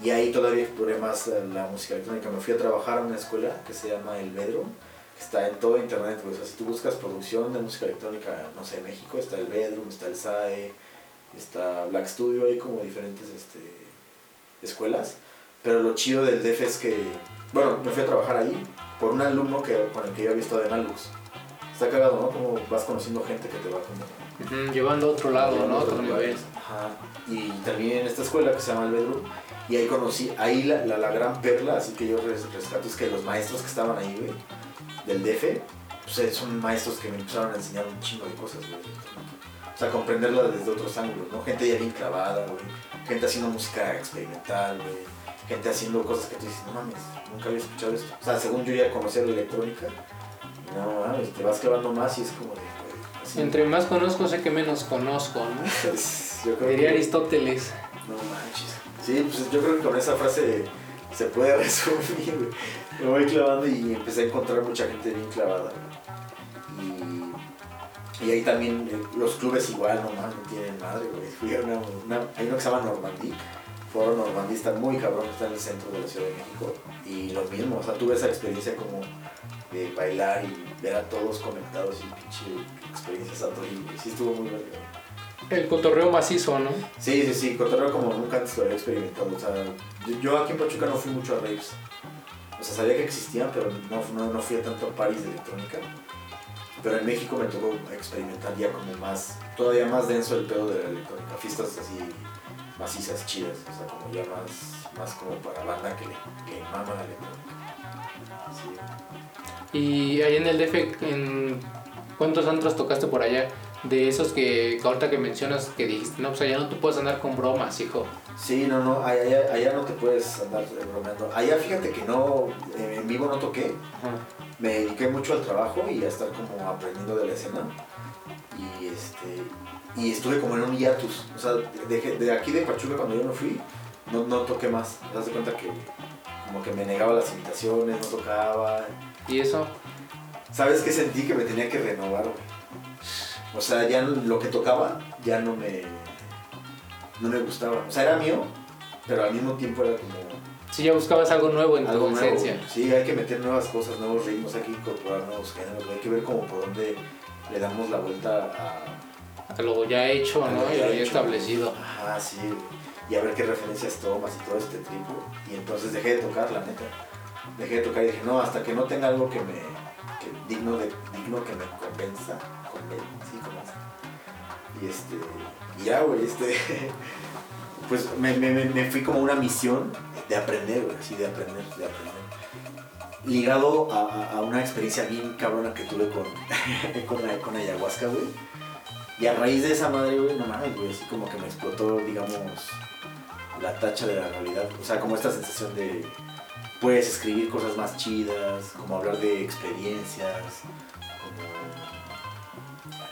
[SPEAKER 3] y ahí todavía exploré más la música electrónica. Me fui a trabajar a una escuela que se llama El Bedroom, que está en todo internet. güey. O sea, si tú buscas producción de música electrónica, no sé, en México, está El Bedroom, está el SAE, está Black Studio, hay como diferentes este, escuelas. Pero lo chido del DEF es que, bueno, me fui a trabajar ahí por un alumno que, con el que yo había estado en Alux. Está cagado, ¿no? Como vas conociendo gente que te va como
[SPEAKER 2] Ujú, Llevando a otro lado, ¿no? Otro nivel.
[SPEAKER 3] Ajá. Y terminé en esta escuela que se llama El Bedroom. Y ahí conocí, ahí la, la, la gran perla, así que yo res- rescato, es que los maestros que estaban ahí, güey, del DF, pues eh, son maestros que me empezaron a enseñar un chingo de cosas, güey. O sea, comprenderla desde otros ángulos, ¿no? Gente ya bien clavada, güey. Gente haciendo música experimental, güey. Gente haciendo cosas que tú dices, no mames, nunca había escuchado esto. O sea, según yo ya conocía la electrónica, no mames, te vas clavando más y es como de, así.
[SPEAKER 2] Entre más conozco, sé que menos conozco, ¿no?
[SPEAKER 3] Yo creo
[SPEAKER 2] Diría
[SPEAKER 3] que-
[SPEAKER 2] Aristóteles.
[SPEAKER 3] no manches. Sí, pues yo creo que con esa frase se puede resumir. Me voy clavando y empecé a encontrar mucha gente bien clavada. Y, y ahí también eh, los clubes igual, no mames, no tienen madre, güey. Fui a una, una- hay uno que se llama Normandí. Foro Normandí está muy cabrón, está en el centro de la Ciudad de México. Y lo mismo, o sea, tuve esa experiencia como de bailar y ver a todos conectados y pinche experiencia santo y sí estuvo muy verga.
[SPEAKER 2] El cotorreo macizo, ¿no?
[SPEAKER 3] Sí, sí, sí, cotorreo como nunca antes lo había experimentado. O sea, yo, yo aquí en Pachuca no fui mucho a raves. O sea, sabía que existían, pero no, no, no fui a tanto a paris de electrónica. Pero en México me tocó experimentar ya como más, todavía más denso el pedo de la electrónica. Fiestas así macizas, chidas. O sea, como ya más, más como para banda que le, que mama la electrónica. Sí.
[SPEAKER 2] Y ahí en el DF, ¿en ¿cuántos antros tocaste por allá? De esos que, que ahorita que mencionas que dijiste, no, pues allá no te puedes andar con bromas, hijo.
[SPEAKER 3] Sí, no, no, allá, allá- no te puedes andar bromeando. Allá fíjate que no, eh, en vivo no toqué. me dediqué mucho al trabajo y a estar como aprendiendo de la escena. Y, este, y estuve como en un hiatus. O sea, de, de aquí de Pachuca cuando yo no fui, no, no toqué más. Te das de cuenta que como que me negaba las invitaciones, no tocaba.
[SPEAKER 2] Y eso,
[SPEAKER 3] ¿Sabes qué sentí? Que me tenía que renovar, güey. O sea, ya lo que tocaba ya no me, no me gustaba. O sea, era mío, pero al mismo tiempo era como
[SPEAKER 2] si ya buscabas algo nuevo en tu
[SPEAKER 3] nuevo.
[SPEAKER 2] esencia.
[SPEAKER 3] Sí, hay que meter nuevas cosas, nuevos ritmos, hay que incorporar nuevos géneros, hay que ver como por dónde le damos la vuelta a,
[SPEAKER 2] A lo ya hecho,
[SPEAKER 3] a
[SPEAKER 2] ¿no? Y lo ya establecido.
[SPEAKER 3] Ajá, sí. Y a ver qué referencias tomas y todo este tripo. Y entonces dejé de tocar, la neta. Dejé de tocar y dije, no, hasta que no tenga algo que me. digno, de, digno que me convenza. Conven, sí. Y este. Y ya, güey, este. Pues me, me, me- fui como una misión de aprender, güey, así de aprender, de aprender. Ligado a- a una experiencia bien cabrona que tuve con, con, la- con ayahuasca, güey. Y a raíz de esa madre, güey, no mames, güey, así como que me explotó, digamos, la tacha de la realidad. O sea, como esta sensación de, puedes escribir cosas más chidas, como hablar de experiencias, como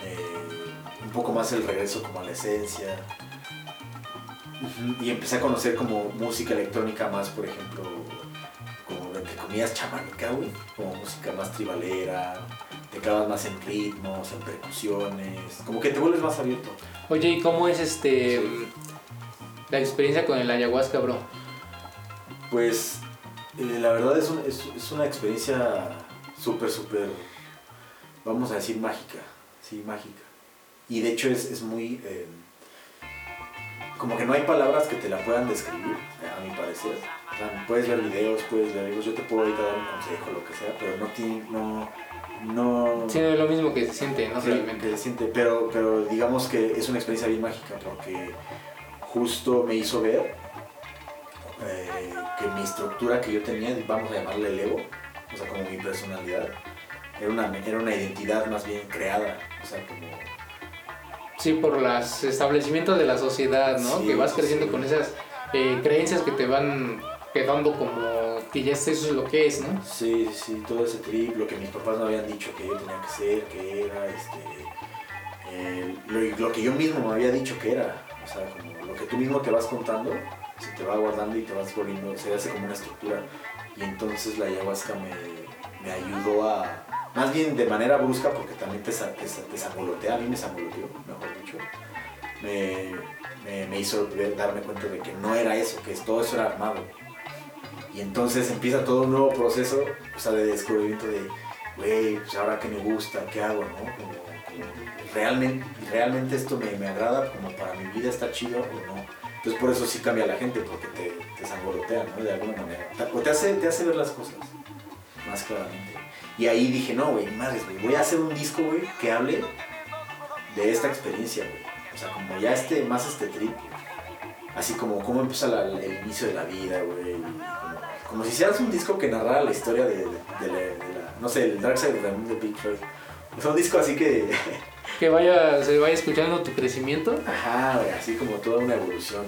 [SPEAKER 3] eh, un poco más el regreso como a la esencia. Y empecé a conocer como música electrónica más, por ejemplo, como entre comillas chamánica, güey, como música más tribalera, te clavas más en ritmos, en percusiones, como que te vuelves más abierto.
[SPEAKER 2] Oye, ¿y cómo es este
[SPEAKER 3] Sí.
[SPEAKER 2] la experiencia con el ayahuasca, bro?
[SPEAKER 3] Pues eh, la verdad es, un- es, es una experiencia súper, súper, vamos a decir, mágica. Sí, mágica. Y de hecho es, es muy... eh, como que no hay palabras que te la puedan describir, a mi parecer. O sea, puedes ver videos, puedes ver videos, yo te puedo ahorita dar un consejo, lo que sea, pero no tiene... No, no,
[SPEAKER 2] Sí, no es lo mismo que se siente, ¿no?
[SPEAKER 3] Sí,
[SPEAKER 2] Realmente.
[SPEAKER 3] que se siente, pero, pero digamos que es una experiencia bien mágica porque justo me hizo ver eh, que mi estructura que yo tenía, vamos a llamarle el ego, o sea, como mi personalidad, era una, era una identidad más bien creada, o sea, como...
[SPEAKER 2] Sí, por los establecimientos de la sociedad, ¿no?
[SPEAKER 3] Sí,
[SPEAKER 2] que vas creciendo
[SPEAKER 3] sí.
[SPEAKER 2] con esas eh, creencias que te van quedando como que ya eso es lo que es, ¿no?
[SPEAKER 3] Sí, sí, todo ese trip, lo que mis papás me habían dicho que yo tenía que ser, que era, este, eh, lo, lo que yo mismo me había dicho que era, o sea, como lo que tú mismo te vas contando, se te va guardando y te vas volviendo, se hace como una estructura. Y entonces la ayahuasca me, me ayudó a, más bien de manera brusca, porque también te, te, te a mí me sangoloteó, mejor dicho, me, me, hizo darme cuenta de que no era eso, que todo eso era armado. Y entonces empieza todo un nuevo proceso, o sea, de descubrimiento de, güey, pues ahora que me gusta, ¿qué hago, no? Como, realmente, realmente esto me, me agrada, como para mi vida está chido o no. Entonces por eso sí cambia la gente, porque te, te ¿no? De alguna manera. O te hace, te hace ver las cosas más claramente. Y ahí dije, no, güey, madres, güey, voy a hacer un disco, güey, que hable de esta experiencia, güey. O sea, como ya este, más este trip. Así como cómo empieza el inicio de la vida, güey. Como, como si hicieras un disco que narrara la historia de, la, no sé, el Dark Side of the Moon de Pink Floyd. O un disco así que,
[SPEAKER 2] Que vaya, se vaya escuchando tu crecimiento.
[SPEAKER 3] ajá, güey, así como toda una evolución.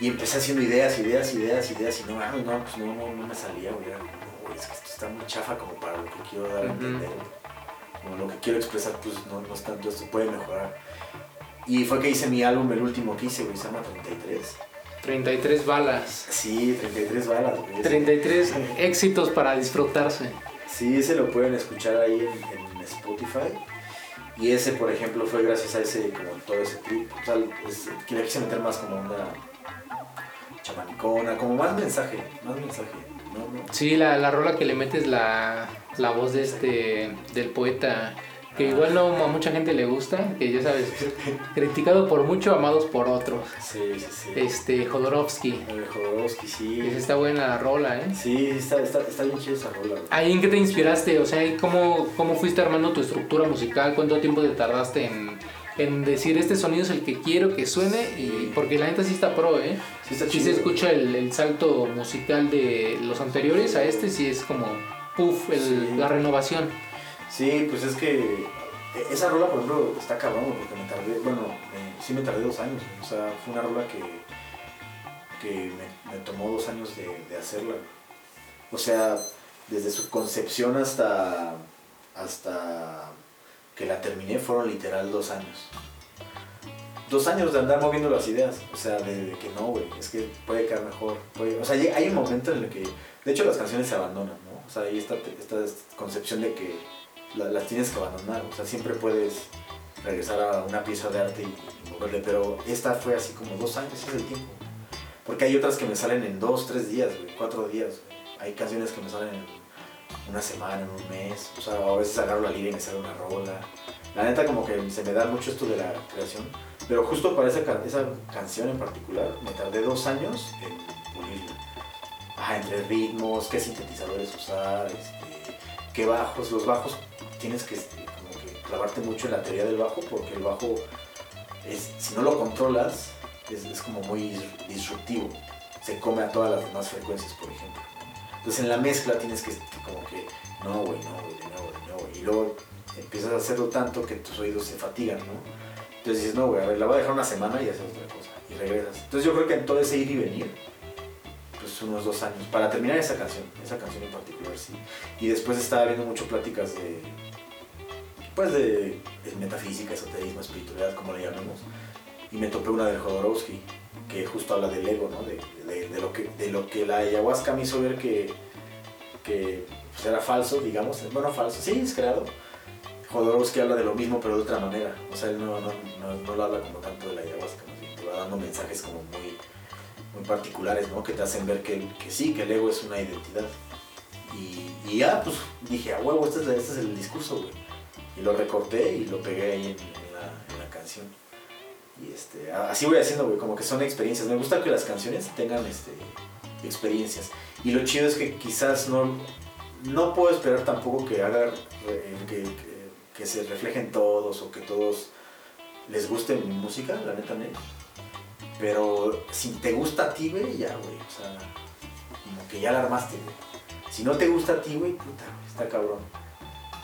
[SPEAKER 3] Y empecé haciendo ideas, ideas, ideas, ideas, y no, ah, no, pues no, no, no me salía, güey. No, es que esto está muy chafa como para lo que quiero dar a entender. Como lo que quiero expresar, pues no, no es tanto esto, puede mejorar. Y fue que hice mi álbum, el último que hice, güey, se llama 33.
[SPEAKER 2] 33 balas.
[SPEAKER 3] Sí, 33 balas, güey. Ese-
[SPEAKER 2] 33 éxitos para disfrutarse.
[SPEAKER 3] Sí, ese lo pueden escuchar ahí en, en Spotify. Y ese, por ejemplo, fue gracias a ese, como todo ese trip. O sea, es- que le quise meter más como una chamanicona, como más mensaje, más mensaje. No.
[SPEAKER 2] Sí, la, la rola que le metes la, la voz de este del poeta, que igual no a mucha gente le gusta, que ya sabes, criticado por mucho, amados por otros.
[SPEAKER 3] Sí, sí, sí.
[SPEAKER 2] Este, Jodorowsky.
[SPEAKER 3] Jodorowsky, sí.
[SPEAKER 2] Esa está buena la rola, ¿eh?
[SPEAKER 3] Sí, está, está, está bien chida esa rola. güey.
[SPEAKER 2] ¿Ahí en qué te inspiraste? O sea, ¿cómo, ¿cómo fuiste armando tu estructura musical? ¿Cuánto tiempo te tardaste en, en decir este sonido es el que quiero que suene? Y porque la neta sí está pro, ¿eh?
[SPEAKER 3] Sí, está
[SPEAKER 2] Sí
[SPEAKER 3] chido.
[SPEAKER 2] se escucha el, el salto musical de los anteriores a este, sí es como, puff, el-
[SPEAKER 3] Sí.
[SPEAKER 2] la renovación.
[SPEAKER 3] Sí, pues es que eh, esa rola, por ejemplo, está cabrón, porque me tardé, bueno, sí me tardé dos años. O sea, fue una rola que, que me, tomó dos años de, hacerla. O sea, desde su concepción hasta, hasta que la terminé fueron literal dos años. Dos años de andar moviendo las ideas. O sea, de, que no, güey, es que puede quedar mejor. o sea, hay un momento en el que, de hecho, las canciones se abandonan, ¿no? O sea, hay esta, esta concepción de que las tienes que abandonar. O sea, siempre puedes regresar a una pieza de arte y, moverle, pero esta fue así como dos años, ese es el tiempo. Porque hay otras que me salen en dos, tres días, güey, cuatro días. Hay canciones que me salen en una semana, en un mes. O sea, a veces agarro la lira y me sale una rola. La neta como que se me da mucho esto de la creación. Pero justo para esa, esa canción en particular me tardé dos años en pulirla. Ajá, entre ritmos, qué sintetizadores usar, este, qué bajos. Los bajos tienes que como que clavarte mucho en la teoría del bajo porque el bajo, es, si no lo controlas, es, como muy disruptivo. Se come a todas las demás frecuencias, por ejemplo. Entonces en la mezcla tienes que, que como que, no, güey, no, güey, de nuevo, de nuevo. Y luego empiezas a hacerlo tanto que tus oídos se fatigan, ¿no? Entonces dices, no, güey, a ver, la voy a dejar una semana y haces otra cosa. Y regresas. Entonces yo creo que en todo ese ir y venir, pues unos dos años, para terminar esa canción, esa canción en particular, sí. Y después estaba viendo mucho pláticas de, pues de, de metafísica, esoterismo, espiritualidad, como le llamemos. Y me topé una del Jodorowsky, que justo habla del ego, ¿no? De, de- de lo, que, de lo que la ayahuasca me hizo ver que, que pues, era falso, digamos. Bueno, falso, sí, es creado. Jodorowsky habla de lo mismo, pero de otra manera. O sea, él no, no, no, no lo habla como tanto de la ayahuasca, más bien te va dando mensajes como muy, muy particulares, ¿no? Que te hacen ver que, que sí, que el ego es una identidad. Y, ya, pues dije, a huevo, este este es el discurso, güey. Y lo recorté y lo pegué ahí en, la, canción. Y este, así voy haciendo, güey, como que son experiencias. Me gusta que las canciones tengan este, experiencias. Y lo chido es que quizás no, no puedo esperar tampoco que haga, eh, que, que- se reflejen todos o que todos les guste mi música, la neta, neta. Pero si te gusta a ti, güey, ya, güey, o sea, como que ya la armaste, güey. Si no te gusta a ti, güey, puta, está cabrón.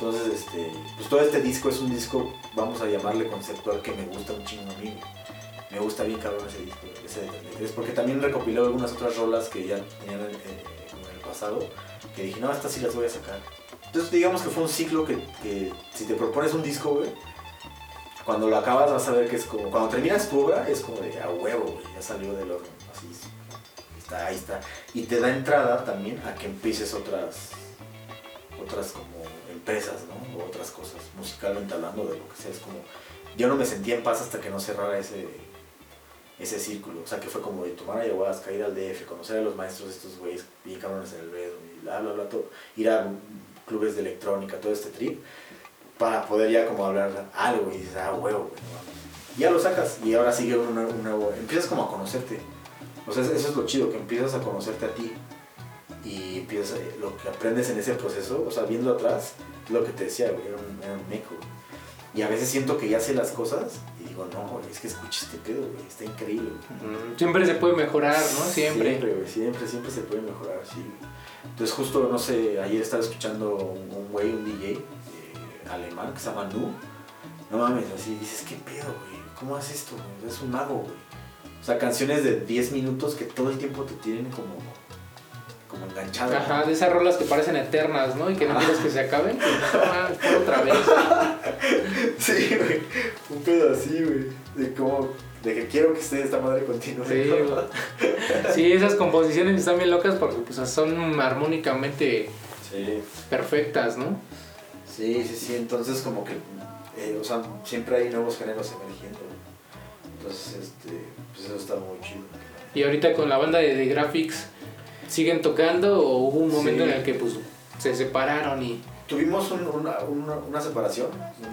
[SPEAKER 3] Entonces, este, pues todo este disco es un disco, vamos a llamarle conceptual, que me gusta un chingo a mí. Me gusta bien cabrón ese disco, ese de 33, porque también recopiló algunas otras rolas que ya tenían eh, como en el pasado, que dije, no, estas sí las voy a sacar. Entonces, digamos que fue un ciclo que, que si te propones un disco, güey, cuando lo acabas vas a ver que es como, cuando terminas tu obra, es como de, a huevo, güey, ya salió del horno, así es. Está, ahí está. Y te da entrada también a que empieces otras, otras como ¿no? O otras cosas, musicalmente hablando de lo que sea. Es como, yo no me sentía en paz hasta que no cerrara ese, ese círculo. O sea, que fue como de tomar ayahuasca, ir al DF, conocer a los maestros de estos güeyes bien cabrones en el Bedo, y bla, bla, bla, todo. Ir a clubes de electrónica, todo este trip, para poder ya como hablar algo y dices, ah, huevo, güey, ya lo sacas y ahora sigue un nuevo, un nuevo- empiezas como a conocerte. O sea, eso es lo chido, que empiezas a conocerte a ti y empiezas, lo que aprendes en ese proceso, o sea, viendo atrás, lo que te decía, güey, era un, era un. Y a veces siento que ya sé las cosas y digo, no, güey, es que escucha este pedo, güey, está increíble. güey".
[SPEAKER 2] Siempre se puede mejorar, ¿no? Siempre.
[SPEAKER 3] Siempre, güey, siempre, siempre se puede mejorar, sí. Entonces justo, no sé, ayer estaba escuchando un un güey, un DJ eh, alemán que se llama Nu. No mames, así dices, ¿qué pedo, güey? ¿Cómo haces esto, güey? Es un mago, güey. O sea, canciones de 10 minutos que todo el tiempo te tienen como, como enganchado.
[SPEAKER 2] Ajá, de esas rolas que parecen eternas, ¿no? Y que no quieres que se acaben. Pues, ah, otra vez.
[SPEAKER 3] Sí, güey. Un pedo así, güey. De como, de que quiero que esté esta madre continua.
[SPEAKER 2] Sí. Sí, esas composiciones están bien locas porque pues, son armónicamente
[SPEAKER 3] Sí.
[SPEAKER 2] perfectas, ¿no?
[SPEAKER 3] Sí, sí, sí. Entonces, como que, eh, o sea, siempre hay nuevos géneros emergiendo. Entonces, este, pues eso está muy chido.
[SPEAKER 2] Y ahorita con la banda de The Graphics, ¿siguen tocando o hubo un momento
[SPEAKER 3] Sí.
[SPEAKER 2] en el que pues se separaron y...
[SPEAKER 3] Tuvimos un- una, una, una separación,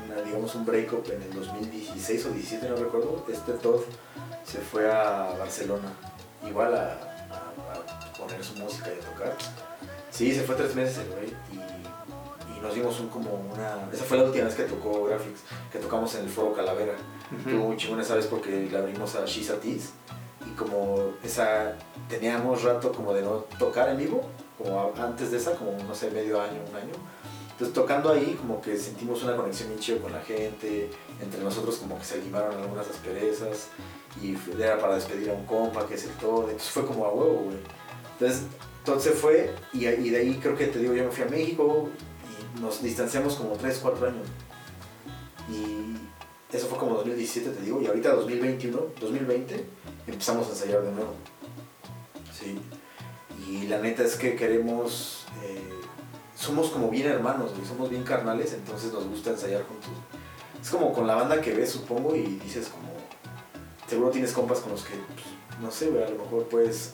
[SPEAKER 3] una, digamos un breakup en el 2016 o 17, no recuerdo. Este Todd se fue a Barcelona, igual a, a- a poner su música y a tocar. Sí, se fue tres meses el güey y, y nos dimos un, como una... Esa fue la última vez que tocó Graphics, que tocamos en el Foro Calavera. Estuvo muy chingón esa vez porque le abrimos a Shisa Tees y como esa teníamos rato como de no tocar en vivo, como antes de esa, como no sé, medio año, un año. Entonces tocando ahí como que sentimos una conexión bien chido con la gente, entre nosotros como que se limaron algunas asperezas y era para despedir a un compa que es el todo, entonces fue como a huevo, güey. Entonces, entonces fue y, y de ahí creo que te digo, yo me fui a México y nos distanciamos como 3, 4 años. Y eso fue como 2017, te digo, y ahorita 2021, 2020, empezamos a ensayar de nuevo. Sí. Y la neta es que queremos, eh, somos como bien hermanos, somos bien carnales, entonces nos gusta ensayar juntos. Es como con la banda que ves, supongo, y dices como, seguro tienes compas con los que, pues, no sé, a lo mejor puedes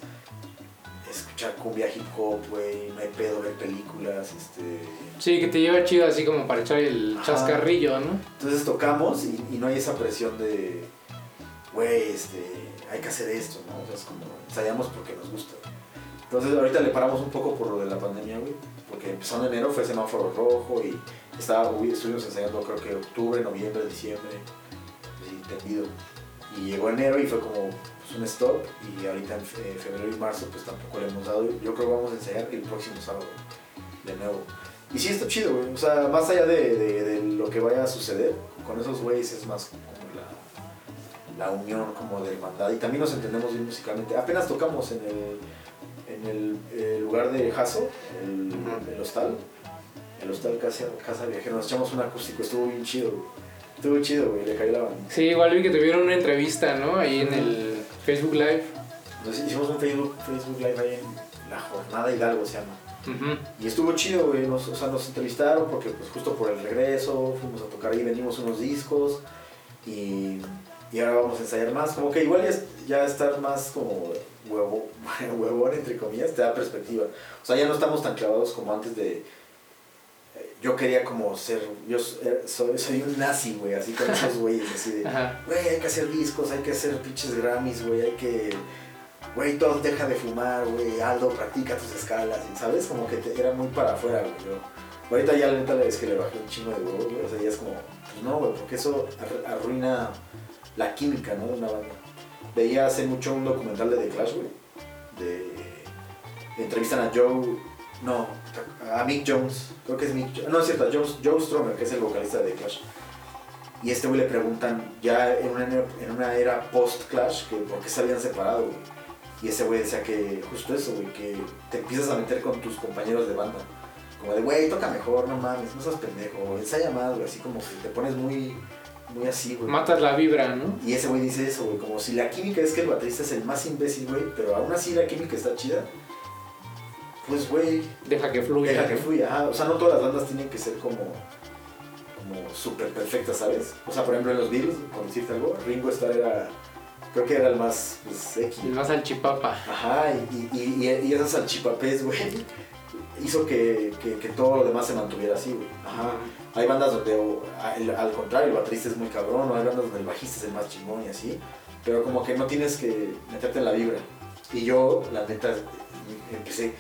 [SPEAKER 3] escuchar cumbia hip hop, güey, no hay pedo, ver películas, este...
[SPEAKER 2] Sí, que te lleva chido así como para echar el
[SPEAKER 3] Ajá.
[SPEAKER 2] chascarrillo, ¿no?
[SPEAKER 3] Entonces tocamos y, y no hay esa presión de, güey, este, hay que hacer esto, ¿no? O sea, es como, ensayamos porque nos gusta. Entonces ahorita le paramos un poco por lo de la pandemia, güey, porque empezó en enero, fue semáforo rojo y estaba, estuvimos ensayando creo que octubre, noviembre, diciembre, así, tendido. Y llegó enero y fue como pues, un stop y ahorita en fe- febrero y marzo pues tampoco le hemos dado. Yo creo que vamos a ensayar el próximo sábado, de nuevo. Y sí, está chido, güey. O sea, más allá de, de- de lo que vaya a suceder, con esos güeyes es más como la, la unión, como de hermandad. Y también nos entendemos bien musicalmente. Apenas tocamos en el, en el, eh, lugar de Jaso, el, hostal. El hostal Casa, Casa Viajero. Nos echamos un acústico, estuvo bien chido, güey. Estuvo chido, güey. Le cayó la banda.
[SPEAKER 2] Sí, igual vi que tuvieron una entrevista, ¿no? Ahí en el Facebook Live.
[SPEAKER 3] Entonces hicimos un Facebook, Facebook Live ahí en La Jornada Hidalgo, se llama. Y estuvo chido, güey. Nos, o sea, nos entrevistaron porque, pues, justo por el regreso, fuimos a tocar ahí, vendimos unos discos. Y, y ahora vamos a ensayar más. Como que igual ya, es- ya estar más como huevo, huevón, entre comillas, te da perspectiva. O sea, ya no estamos tan clavados como antes de. Yo quería como ser. Yo eh, soy, soy un nazi, güey, así con esos güeyes, así de. Güey, hay que hacer discos, hay que hacer pinches Grammys, güey, hay que... Güey, todos deja de fumar, güey, Aldo, practica tus escalas, ¿sabes? Como que te- era muy para afuera, güey. Yo, ahorita ya la neta es que le bajé un chingo de huevos, güey, o sea, ya es como, pues no, güey, porque eso ar- arruina la química, ¿no? De una banda. Veía hace mucho un documental de The Clash, güey, de... Entrevistan a Joe... No, a Mick Jones, creo que es Mick No, es cierto, a Joe, Joe Stromer, que es el vocalista de Clash. Y este güey le preguntan, ya en una, en una era post-Clash, que por qué se habían separado, güey. Y ese güey decía que justo eso, güey, que te empiezas a meter con tus compañeros de banda. Como de, güey, toca mejor, no mames, no seas pendejo, ensaya más, güey, así como que te pones muy, muy así, güey.
[SPEAKER 2] Matas la vibra, ¿no?
[SPEAKER 3] Y ese güey dice eso, güey, como si la química es que el baterista es el más imbécil, güey, pero aún así la química está chida. Pues, güey,
[SPEAKER 2] Deja que fluya.
[SPEAKER 3] Deja que fluya, ajá. O sea, no todas las bandas tienen que ser como, como súper perfectas, ¿sabes? O sea, por ejemplo, en los Beatles, por decirte algo, Ringo Starr era, creo que era el más, pues, X.
[SPEAKER 2] El más al chipapa.
[SPEAKER 3] Ajá, y, y, y, y esas salchipapés, güey, hizo que, que, que todo lo demás se mantuviera así, güey. Ajá. Hay bandas donde, o, al, al contrario, el baterista es muy cabrón, o hay bandas donde el bajista es el más chingón y así, pero como que no tienes que meterte en la vibra. Y yo, la neta, empecé,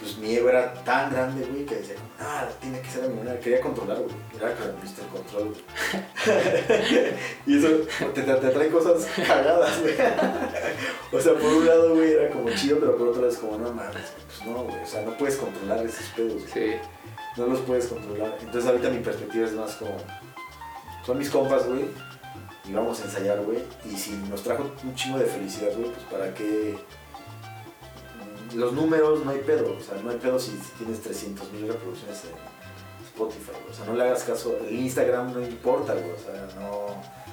[SPEAKER 3] pues mi ego era tan grande, güey, que decía, ah, tiene que ser a mi manera. Quería controlar, güey. Era como Mr. Control, güey. y eso te, te, te trae cosas cagadas, güey. o sea, por un lado, güey, era como chido, pero por otro lado es como, no mames, pues no, güey. O sea, no puedes controlar esos pedos, güey.
[SPEAKER 2] Sí.
[SPEAKER 3] No los puedes controlar. Entonces ahorita mi perspectiva es más como, son mis compas, güey. Y vamos a ensayar, güey. Y si nos trajo un chingo de felicidad, güey, pues para qué los números no hay pedo, o sea, no hay pedo si, si tienes 300 mil reproducciones en Spotify, o sea, no le hagas caso, el Instagram no importa, güey, o sea, no,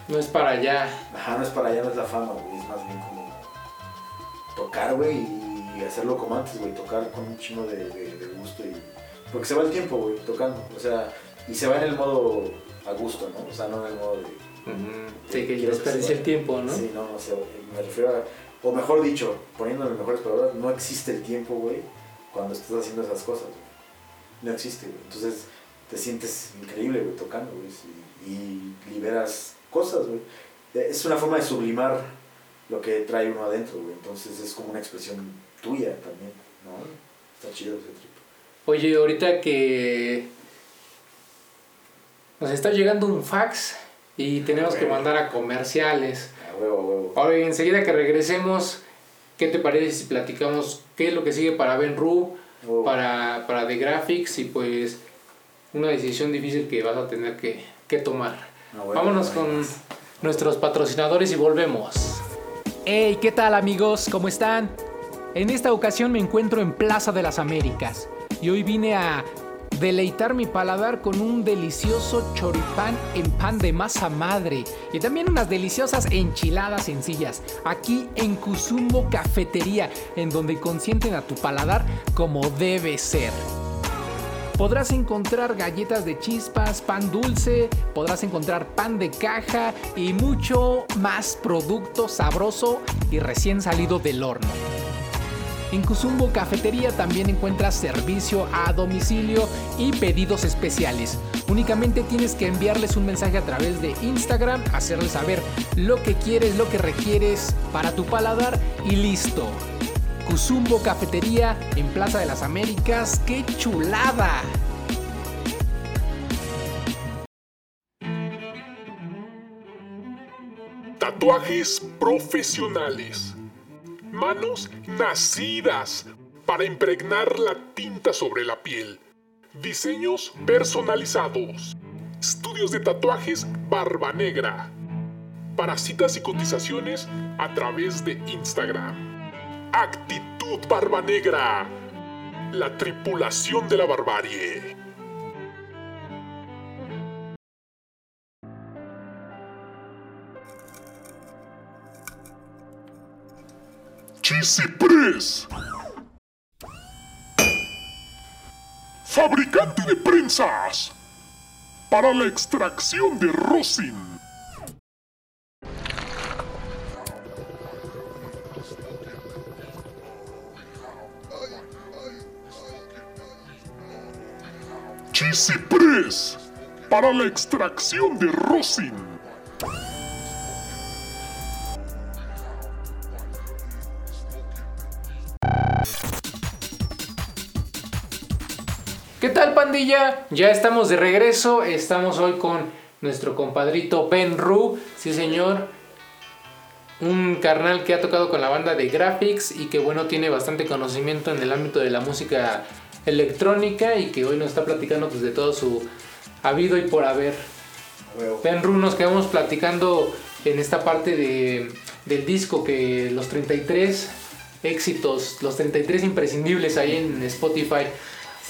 [SPEAKER 2] No es para allá.
[SPEAKER 3] ajá, no es para allá, no es la fama, güey, es más bien como tocar, güey, y hacerlo como antes, güey, tocar con un chingo de, de- de gusto y, porque se va el tiempo, güey, tocando, o sea, y se va en el modo a gusto, ¿no? O sea, no en el modo de...
[SPEAKER 2] Sí, que desperdicia el tiempo, ¿no?
[SPEAKER 3] Sí, no, o sea, me refiero a, o mejor dicho, poniéndole mejores palabras, no existe el tiempo, güey, cuando estás haciendo esas cosas, güey. No existe, güey. Entonces te sientes increíble, güey, tocando, güey, y, y liberas cosas, güey. Es una forma de sublimar lo que trae uno adentro, güey. Entonces es como una expresión tuya también, ¿no? Está chido ese trip.
[SPEAKER 2] Oye, ahorita que nos está llegando un fax y tenemos que mandar a comerciales.
[SPEAKER 3] Huevo.
[SPEAKER 2] Ahora, enseguida que regresemos, ¿qué te parece si platicamos qué es lo que sigue para Ben Ru,
[SPEAKER 3] A huevo.
[SPEAKER 2] para, para The Graphics y pues una decisión difícil que vas a tener que, que tomar?
[SPEAKER 3] A huevo,
[SPEAKER 2] Vámonos con nuestros patrocinadores y volvemos. Hey, ¿qué tal amigos? ¿Cómo están? En esta ocasión me encuentro en Plaza de las Américas y hoy vine a deleitar mi paladar con un delicioso choripán en pan de masa madre y también unas deliciosas enchiladas sencillas aquí en Cuzumbo Cafetería en donde consienten a tu paladar como debe ser. Podrás encontrar galletas de chispas, pan dulce, podrás encontrar pan de caja y mucho más producto sabroso y recién salido del horno. En Cuzumbo Cafetería también encuentras servicio a domicilio y pedidos especiales. Únicamente tienes que enviarles un mensaje a través de Instagram, hacerles saber lo que quieres, lo que requieres para tu paladar y listo. Cuzumbo Cafetería en Plaza de las Américas. ¡Qué chulada!
[SPEAKER 1] Tatuajes profesionales. Manos nacidas para impregnar la tinta sobre la piel. Diseños personalizados. Estudios de tatuajes Barba Negra. Para citas y cotizaciones a través de Instagram. Actitud Barba Negra. La tripulación de la barbarie. Chisipress. fabricante de prensas para la extracción de rosin. Chisipress para la extracción de rosin.
[SPEAKER 2] Tal pandilla? Ya estamos de regreso, estamos hoy con nuestro compadrito Ben Ru, sí señor, un carnal que ha tocado con la banda de Graphics y que bueno tiene bastante conocimiento en el ámbito de la música electrónica y que hoy nos está platicando pues, de todo su habido y por haber. Ben Ru nos quedamos platicando en esta parte de, del disco que los 33 éxitos, los 33 imprescindibles ahí en Spotify.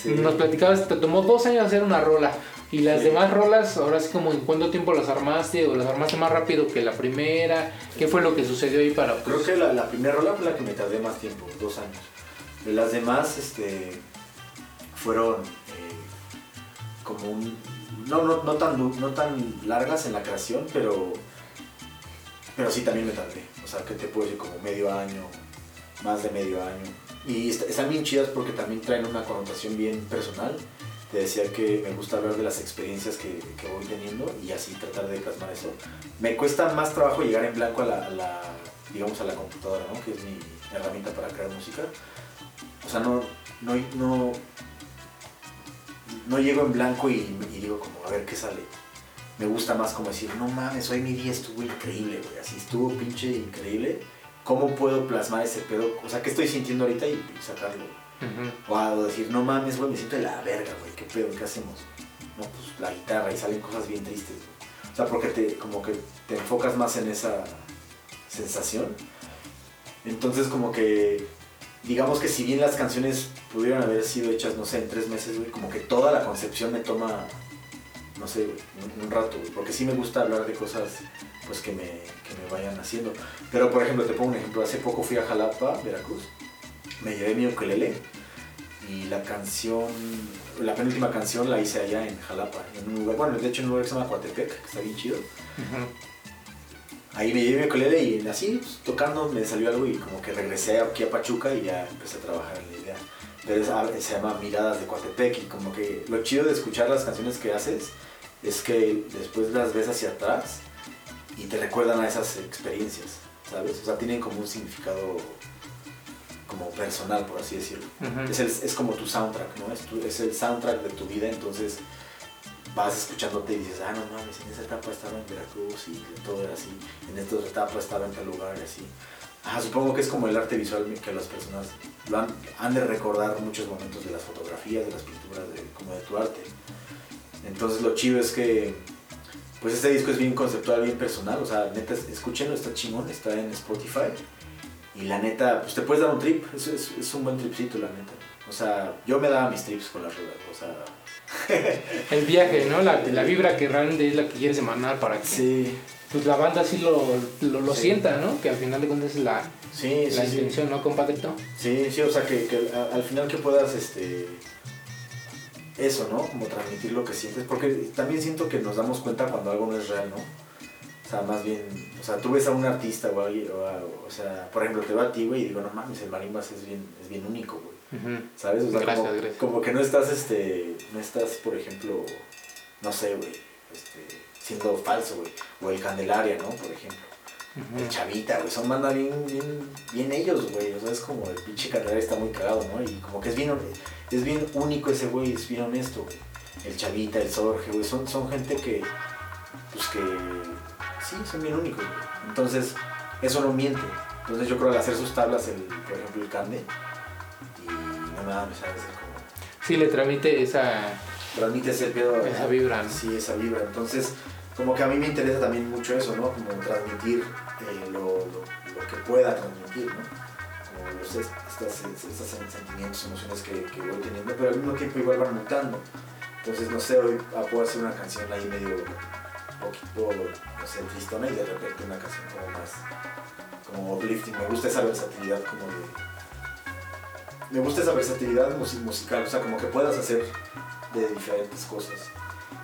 [SPEAKER 3] Sí.
[SPEAKER 2] Nos platicabas, te tomó dos años hacer una rola. Y las
[SPEAKER 3] Sí.
[SPEAKER 2] demás rolas, ahora sí como en cuánto tiempo las armaste o las armaste más rápido que la primera. ¿Qué fue lo que sucedió ahí para
[SPEAKER 3] Creo que la, la primera rola fue la que me tardé más tiempo, dos años. De las demás, este, fueron eh, como un, no, no, no tan, no tan largas en la creación, pero, pero sí también me tardé. O sea, que te puedo decir como medio año, más de medio año. Y est- están bien chidas porque también traen una connotación bien personal. Te decía que me gusta hablar de las experiencias que, que voy teniendo y así tratar de plasmar eso. Me cuesta más trabajo llegar en blanco a la, a la, digamos, a la computadora, ¿no? Que es mi herramienta para crear música. O sea, no, no, no, no llego en blanco y, y digo como, a ver qué sale. Me gusta más como decir, no mames, hoy mi día estuvo increíble, güey. Así estuvo pinche increíble. ¿Cómo puedo plasmar ese pedo? O sea, ¿qué estoy sintiendo ahorita y, sacarlo? O decir, no mames, güey, me siento de la verga, güey, ¿qué pedo? ¿Qué hacemos? No, pues la guitarra y salen cosas bien tristes, güey. O sea, porque te, como que te enfocas más en esa sensación. Entonces, como que, digamos que si bien las canciones pudieran haber sido hechas, no sé, en tres meses, güey, como que toda la concepción me toma, no sé, un, un rato, güey, porque sí me gusta hablar de cosas, pues, que me, que me vayan haciendo. Pero, por ejemplo, te pongo un ejemplo, hace poco fui a Jalapa, Veracruz, me llevé mi ukelele y la canción, la penúltima canción la hice allá en Jalapa, en un lugar, bueno, de hecho en un lugar que se llama Coatepec, que está bien chido.
[SPEAKER 2] Ujú.
[SPEAKER 3] Ahí me llevé mi ukelele y así, pues, tocando, me salió algo y como que regresé aquí a Pachuca y ya empecé a trabajar en la idea. Pero es- ah, se llama Miradas de Coatepec y como que lo chido de escuchar las canciones que haces es que después las ves hacia atrás y te recuerdan a esas experiencias, ¿sabes? O sea, tienen como un significado como personal, por así decirlo. Es, el- es como tu soundtrack, ¿no? Es, tu- es el soundtrack de tu vida, entonces vas escuchándote y dices, ah, no mames, en esa etapa estaba en Veracruz y todo era así, en esta otra etapa estaba en tal lugar y así. Ajá, supongo que es como el arte visual que las personas lo han, han de recordar muchos momentos de las fotografías, de las pinturas, de, como de tu arte. Entonces lo chido es que, pues este disco es bien conceptual, bien personal, o sea, neta, escúchenlo, está chingón, está en Spotify. Y la neta, pues te puedes dar un trip, es, es, es un buen tripcito, la neta. O sea, yo me daba mis trips con las ruedas, o sea...
[SPEAKER 2] El viaje, ¿no? La, la vibra que realmente es la que quieres emanar para que
[SPEAKER 3] Sí,
[SPEAKER 2] pues, la banda sí lo, lo, lo
[SPEAKER 3] Sí.
[SPEAKER 2] sienta, ¿no? Que al final de cuentas es la,
[SPEAKER 3] sí,
[SPEAKER 2] la intención, ¿no, compadrito?
[SPEAKER 3] Sí, sí, o sea, que, que al final que puedas, este... Eso, ¿no? Como transmitir lo que sientes, porque también siento que nos damos cuenta cuando algo no es real, ¿no? O sea, más bien, o sea, tú ves a un artista o, alguien- o, a- o sea, por ejemplo, te va a ti, güey, y digo, no mames, el marimbas es bien, es bien único, güey. ¿Sabes? O sea,
[SPEAKER 2] Gracias,
[SPEAKER 3] como,
[SPEAKER 2] gracias.
[SPEAKER 3] como que no estás, este, no estás, por ejemplo, no sé, güey, este, siendo falso, güey. O el Candelaria, ¿no? Por ejemplo.
[SPEAKER 2] Ujú.
[SPEAKER 3] El Chavita, güey, son bandas bien, bien, bien ellos, güey. O sea, es como el pinche Candelaria está muy cagado, ¿no? Y como que es bien, es bien único ese güey, es bien honesto, güey. El Chavita, el Sorge, güey, son, son gente que, pues que, sí, son bien únicos, güey. Entonces, eso no miente. Entonces yo creo que al hacer sus tablas, el, por ejemplo, el Cande, y no mames, ¿sabes? Es como
[SPEAKER 2] Sí, le transmite esa...
[SPEAKER 3] transmite ese pedo.
[SPEAKER 2] Esa vibra, ¿no?
[SPEAKER 3] Sí, esa vibra. Entonces, como que a mí me interesa también mucho eso, ¿no? Como transmitir eh, lo, que pueda transmitir, ¿no? Como los, estos sentimientos, emociones que, voy teniendo, pero al mismo tiempo igual van mutando. Entonces, no sé, hoy ah, puedo hacer una canción ahí medio poquito, no sé, tristona y de repente una canción como más, como uplifting. Me gusta esa versatilidad como de me gusta esa versatilidad mus- musical, o sea, como que puedas hacer de diferentes cosas.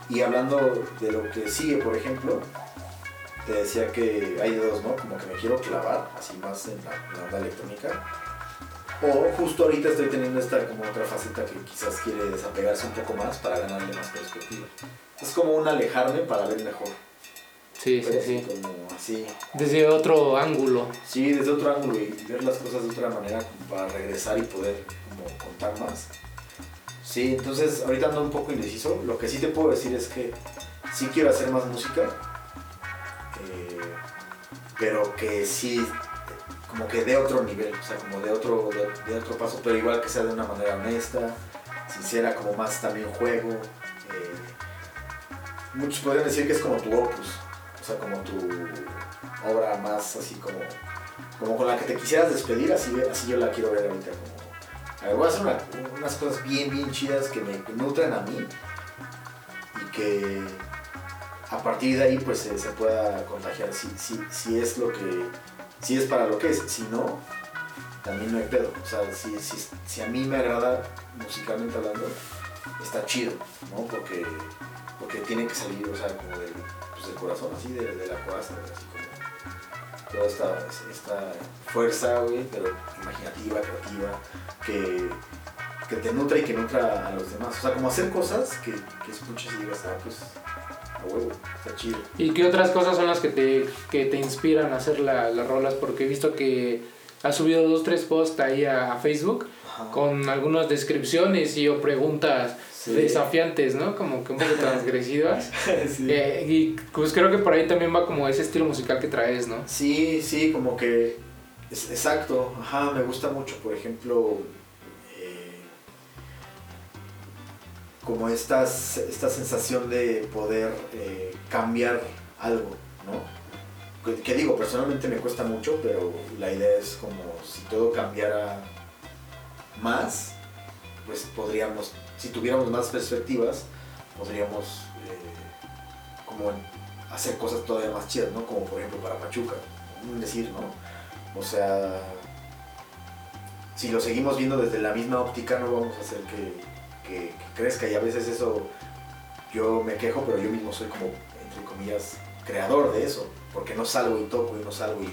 [SPEAKER 3] Y hablando de lo que sigue, por ejemplo, te decía que hay dos, ¿no? Como que me quiero clavar, así más en la, en la onda electrónica. O justo ahorita estoy teniendo esta como otra faceta que quizás quiere desapegarse un poco más para ganarle más perspectiva. Es como un alejarme para ver mejor.
[SPEAKER 2] Sí, sí,
[SPEAKER 3] Pero
[SPEAKER 2] sí.
[SPEAKER 3] Como así.
[SPEAKER 2] Desde otro ángulo.
[SPEAKER 3] Sí, desde otro ángulo y ver las cosas de otra manera para regresar y poder como contar más. Sí, entonces ahorita ando un poco indeciso. Lo que sí te puedo decir es que sí quiero hacer más música, eh, pero que sí, como que de otro nivel, o sea, como de otro, de, otro paso, pero igual que sea de una manera honesta, sincera, como más también juego. eh, muchos podrían decir que es como tu opus, o sea, como tu obra más así como, como con la que te quisieras despedir, así, así yo la quiero ver ahorita. Como, a ver, voy a hacer una- unas cosas bien, bien chidas que me nutran a mí y que a partir de ahí pues se, pueda contagiar si, si, si es lo que, si es para lo que es, si no, también no hay pedo. O sea, si, si, si a mí me agrada musicalmente hablando, está chido, ¿no? Porque, porque tiene que salir, o sea, como del, pues, del corazón, así, de, de la coraza, así toda esta, esta fuerza, güey, pero imaginativa, creativa, que, que te nutra y que nutra a los demás. O sea, como hacer cosas que, que escuches y digas, ah, pues, a huevo, está chido.
[SPEAKER 2] ¿Y qué otras cosas son las que te, que te inspiran a hacer la- las rolas? Porque he visto que has subido dos, tres posts ahí a, a Facebook
[SPEAKER 3] Ajá.
[SPEAKER 2] con algunas descripciones y o preguntas
[SPEAKER 3] Sí.
[SPEAKER 2] desafiantes, ¿no? Como que un poco transgresivas.
[SPEAKER 3] sí.
[SPEAKER 2] Eh, y pues creo que por ahí también va como ese estilo musical que traes, ¿no?
[SPEAKER 3] Sí, sí, como que. es- exacto, ajá, me gusta mucho, por ejemplo. eh, como estas, esta sensación de poder eh, cambiar algo, ¿no? Que, que digo, personalmente me cuesta mucho, pero la idea es como si todo cambiara más, pues podríamos, si tuviéramos más perspectivas, podríamos eh, como hacer cosas todavía más chidas, ¿no? Como por ejemplo para Pachuca, decir, ¿no? O sea, si lo seguimos viendo desde la misma óptica, no vamos a hacer que, que- que crezca y a veces eso yo me quejo, pero yo mismo soy como, entre comillas, creador de eso, porque no salgo y toco y no salgo y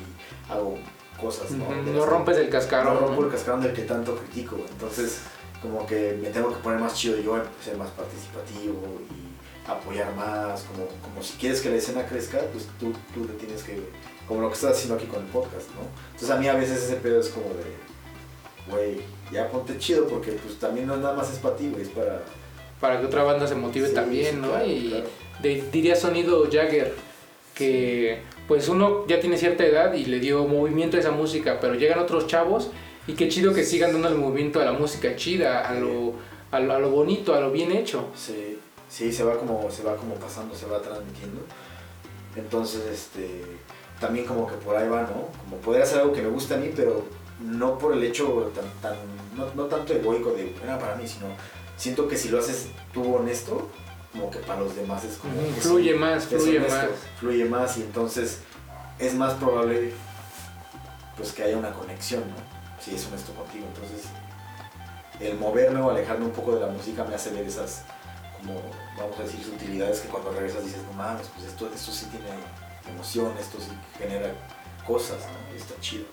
[SPEAKER 3] hago cosas, ¿no?
[SPEAKER 2] No rompes el
[SPEAKER 3] no
[SPEAKER 2] cascarón.
[SPEAKER 3] rompo
[SPEAKER 2] ¿no?
[SPEAKER 3] el cascarón del que tanto critico, entonces como que me tengo que poner más chido yo, ser más participativo y apoyar más, como, como si quieres que la escena crezca, pues tú, tú te tienes que, como lo que estás haciendo aquí con el podcast, ¿no? Entonces a mí a veces ese pedo es como de, güey, ya ponte chido porque pues también no nada más es para ti, güey, es para...
[SPEAKER 2] Para que otra banda se motive
[SPEAKER 3] Sí,
[SPEAKER 2] también,
[SPEAKER 3] sí,
[SPEAKER 2] ¿no?
[SPEAKER 3] claro,
[SPEAKER 2] y
[SPEAKER 3] claro.
[SPEAKER 2] de- diría sonido Jagger, que pues uno ya tiene cierta edad y le dio movimiento a esa música, pero llegan otros chavos y qué chido que sigan dando el movimiento a la música chida, a lo, a lo, a lo bonito, a lo bien hecho.
[SPEAKER 3] Sí, sí, se va como, se va como pasando, se va transmitiendo. Entonces, este, también como que por ahí va, ¿no? Como poder hacer algo que me gusta a mí, pero no por el hecho tan, tan no, no tanto egoico de, era para mí, sino siento que si lo haces tú honesto, como que para los demás es como...
[SPEAKER 2] Fluye más, fluye
[SPEAKER 3] honesto,
[SPEAKER 2] más.
[SPEAKER 3] Fluye más y entonces es más probable pues que haya una conexión, ¿no? Si es honesto contigo. Entonces, el moverme o alejarme un poco de la música me hace ver esas, como, vamos a decir, sutilidades que cuando regresas dices, no mames, pues esto, esto sí tiene emoción, esto sí genera cosas, ¿no? Y está chido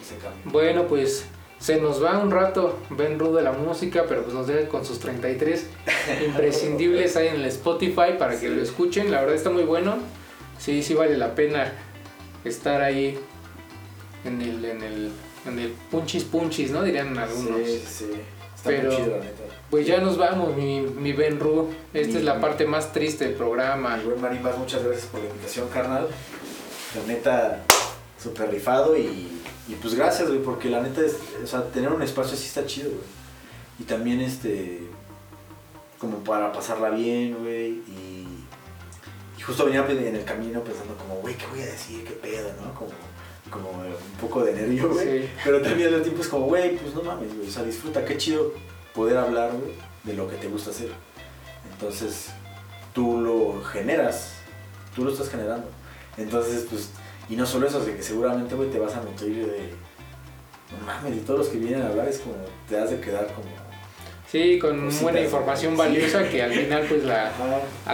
[SPEAKER 3] ese cambio.
[SPEAKER 2] Bueno, pues se nos va un rato Ben Rude de la música, pero pues nos deja con sus 33 imprescindibles ahí en el Spotify para que
[SPEAKER 3] Sí.
[SPEAKER 2] lo escuchen. La verdad está muy bueno. Sí, sí vale la pena estar ahí en el, en el, en el punchis punchis, ¿no? Dirían algunos.
[SPEAKER 3] Sí, sí, está
[SPEAKER 2] Pero-
[SPEAKER 3] muy chido, la neta.
[SPEAKER 2] Pues ya nos vamos, mi, mi Ben Ru. Esta
[SPEAKER 3] Mi-
[SPEAKER 2] es la parte más triste del programa.
[SPEAKER 3] Buen Marimbas, muchas gracias por la invitación, carnal. La neta, súper rifado y, y pues gracias, güey, porque la neta, es, o sea, tener un espacio así está chido, güey. Y también, este, como para pasarla bien, güey, y, y justo venía en el camino pensando como, güey, ¿qué voy a decir? ¿Qué pedo, no? Como, como un poco de nervio, güey.
[SPEAKER 2] Sí.
[SPEAKER 3] Pero también al tiempo es como, güey, pues no mames, güey, o sea, disfruta, qué chido poder hablar, güey, de lo que te gusta hacer. Entonces, tú lo generas, tú lo estás generando. Entonces, pues, y no solo eso, de que seguramente, güey, te vas a nutrir de, no mames, y todos los que vienen a hablar es como, te has de quedar como,
[SPEAKER 2] Sí, con
[SPEAKER 3] Cositas,
[SPEAKER 2] buena información
[SPEAKER 3] sí.
[SPEAKER 2] valiosa que al final pues la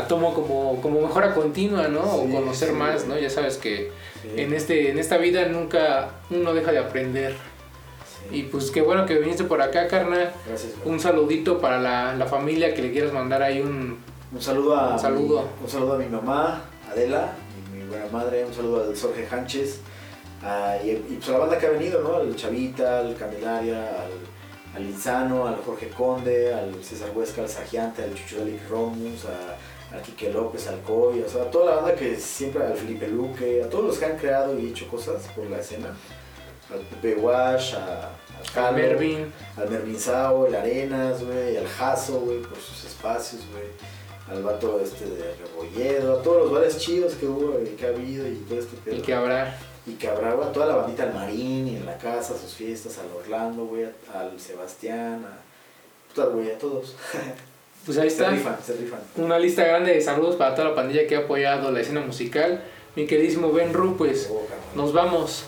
[SPEAKER 2] tomo como, como mejora continua, ¿no? o conocer
[SPEAKER 3] sí.
[SPEAKER 2] más, ¿no? Ya sabes que en, este, en esta vida nunca uno deja de aprender. Y pues qué bueno que viniste por acá, carnal.
[SPEAKER 3] Gracias.
[SPEAKER 2] Un saludito para la, la familia que le quieras mandar ahí un...
[SPEAKER 3] Un saludo a
[SPEAKER 2] Un saludo.
[SPEAKER 3] Mi, un saludo a mi mamá, Adela, y mi buena madre, un saludo al Jorge Sánchez, a- y, y, pues a la banda que ha venido, ¿no? Al Chavita, al Candelaria, al, al Insano, al Jorge Conde, al César Huesca, al Sagiante, al Chucho Delic Romus, a, a Quique López, al Coy, o sea, a toda la banda que siempre, al Felipe Luque, a todos los que han creado y hecho cosas por la escena, al Pepe Wash, a, al
[SPEAKER 2] Mervin.
[SPEAKER 3] al Mervin Sao, el Arenas, güey, al Jaso, güey, por sus espacios, güey, al vato este de Rebolledo, a todos los bares chidos que hubo y que ha habido y todo este pedo.
[SPEAKER 2] Y que habrá...
[SPEAKER 3] Y que habrá, a toda la bandita al Marín y en la casa, a sus fiestas, al Orlando, güey, al Sebastián, a, puta, güey, a todos.
[SPEAKER 2] Pues ahí
[SPEAKER 3] Se
[SPEAKER 2] está.
[SPEAKER 3] rifan, se rifan.
[SPEAKER 2] Una lista grande de saludos para toda la pandilla que ha apoyado la escena musical. Mi queridísimo Ben Ru, pues
[SPEAKER 3] Oh,
[SPEAKER 2] nos vamos.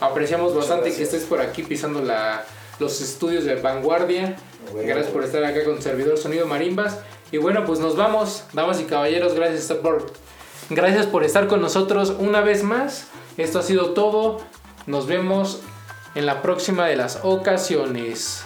[SPEAKER 2] Apreciamos
[SPEAKER 3] Muchas
[SPEAKER 2] bastante que
[SPEAKER 3] gracias.
[SPEAKER 2] estés por aquí pisando la, los estudios de Vanguardia. Gracias por
[SPEAKER 3] güey.
[SPEAKER 2] estar acá con Servidor Sonido Marimbas. Y bueno, pues nos vamos, damas y caballeros. Gracias por, gracias por estar con nosotros una vez más. Esto ha sido todo. Nos vemos en la próxima de las ocasiones.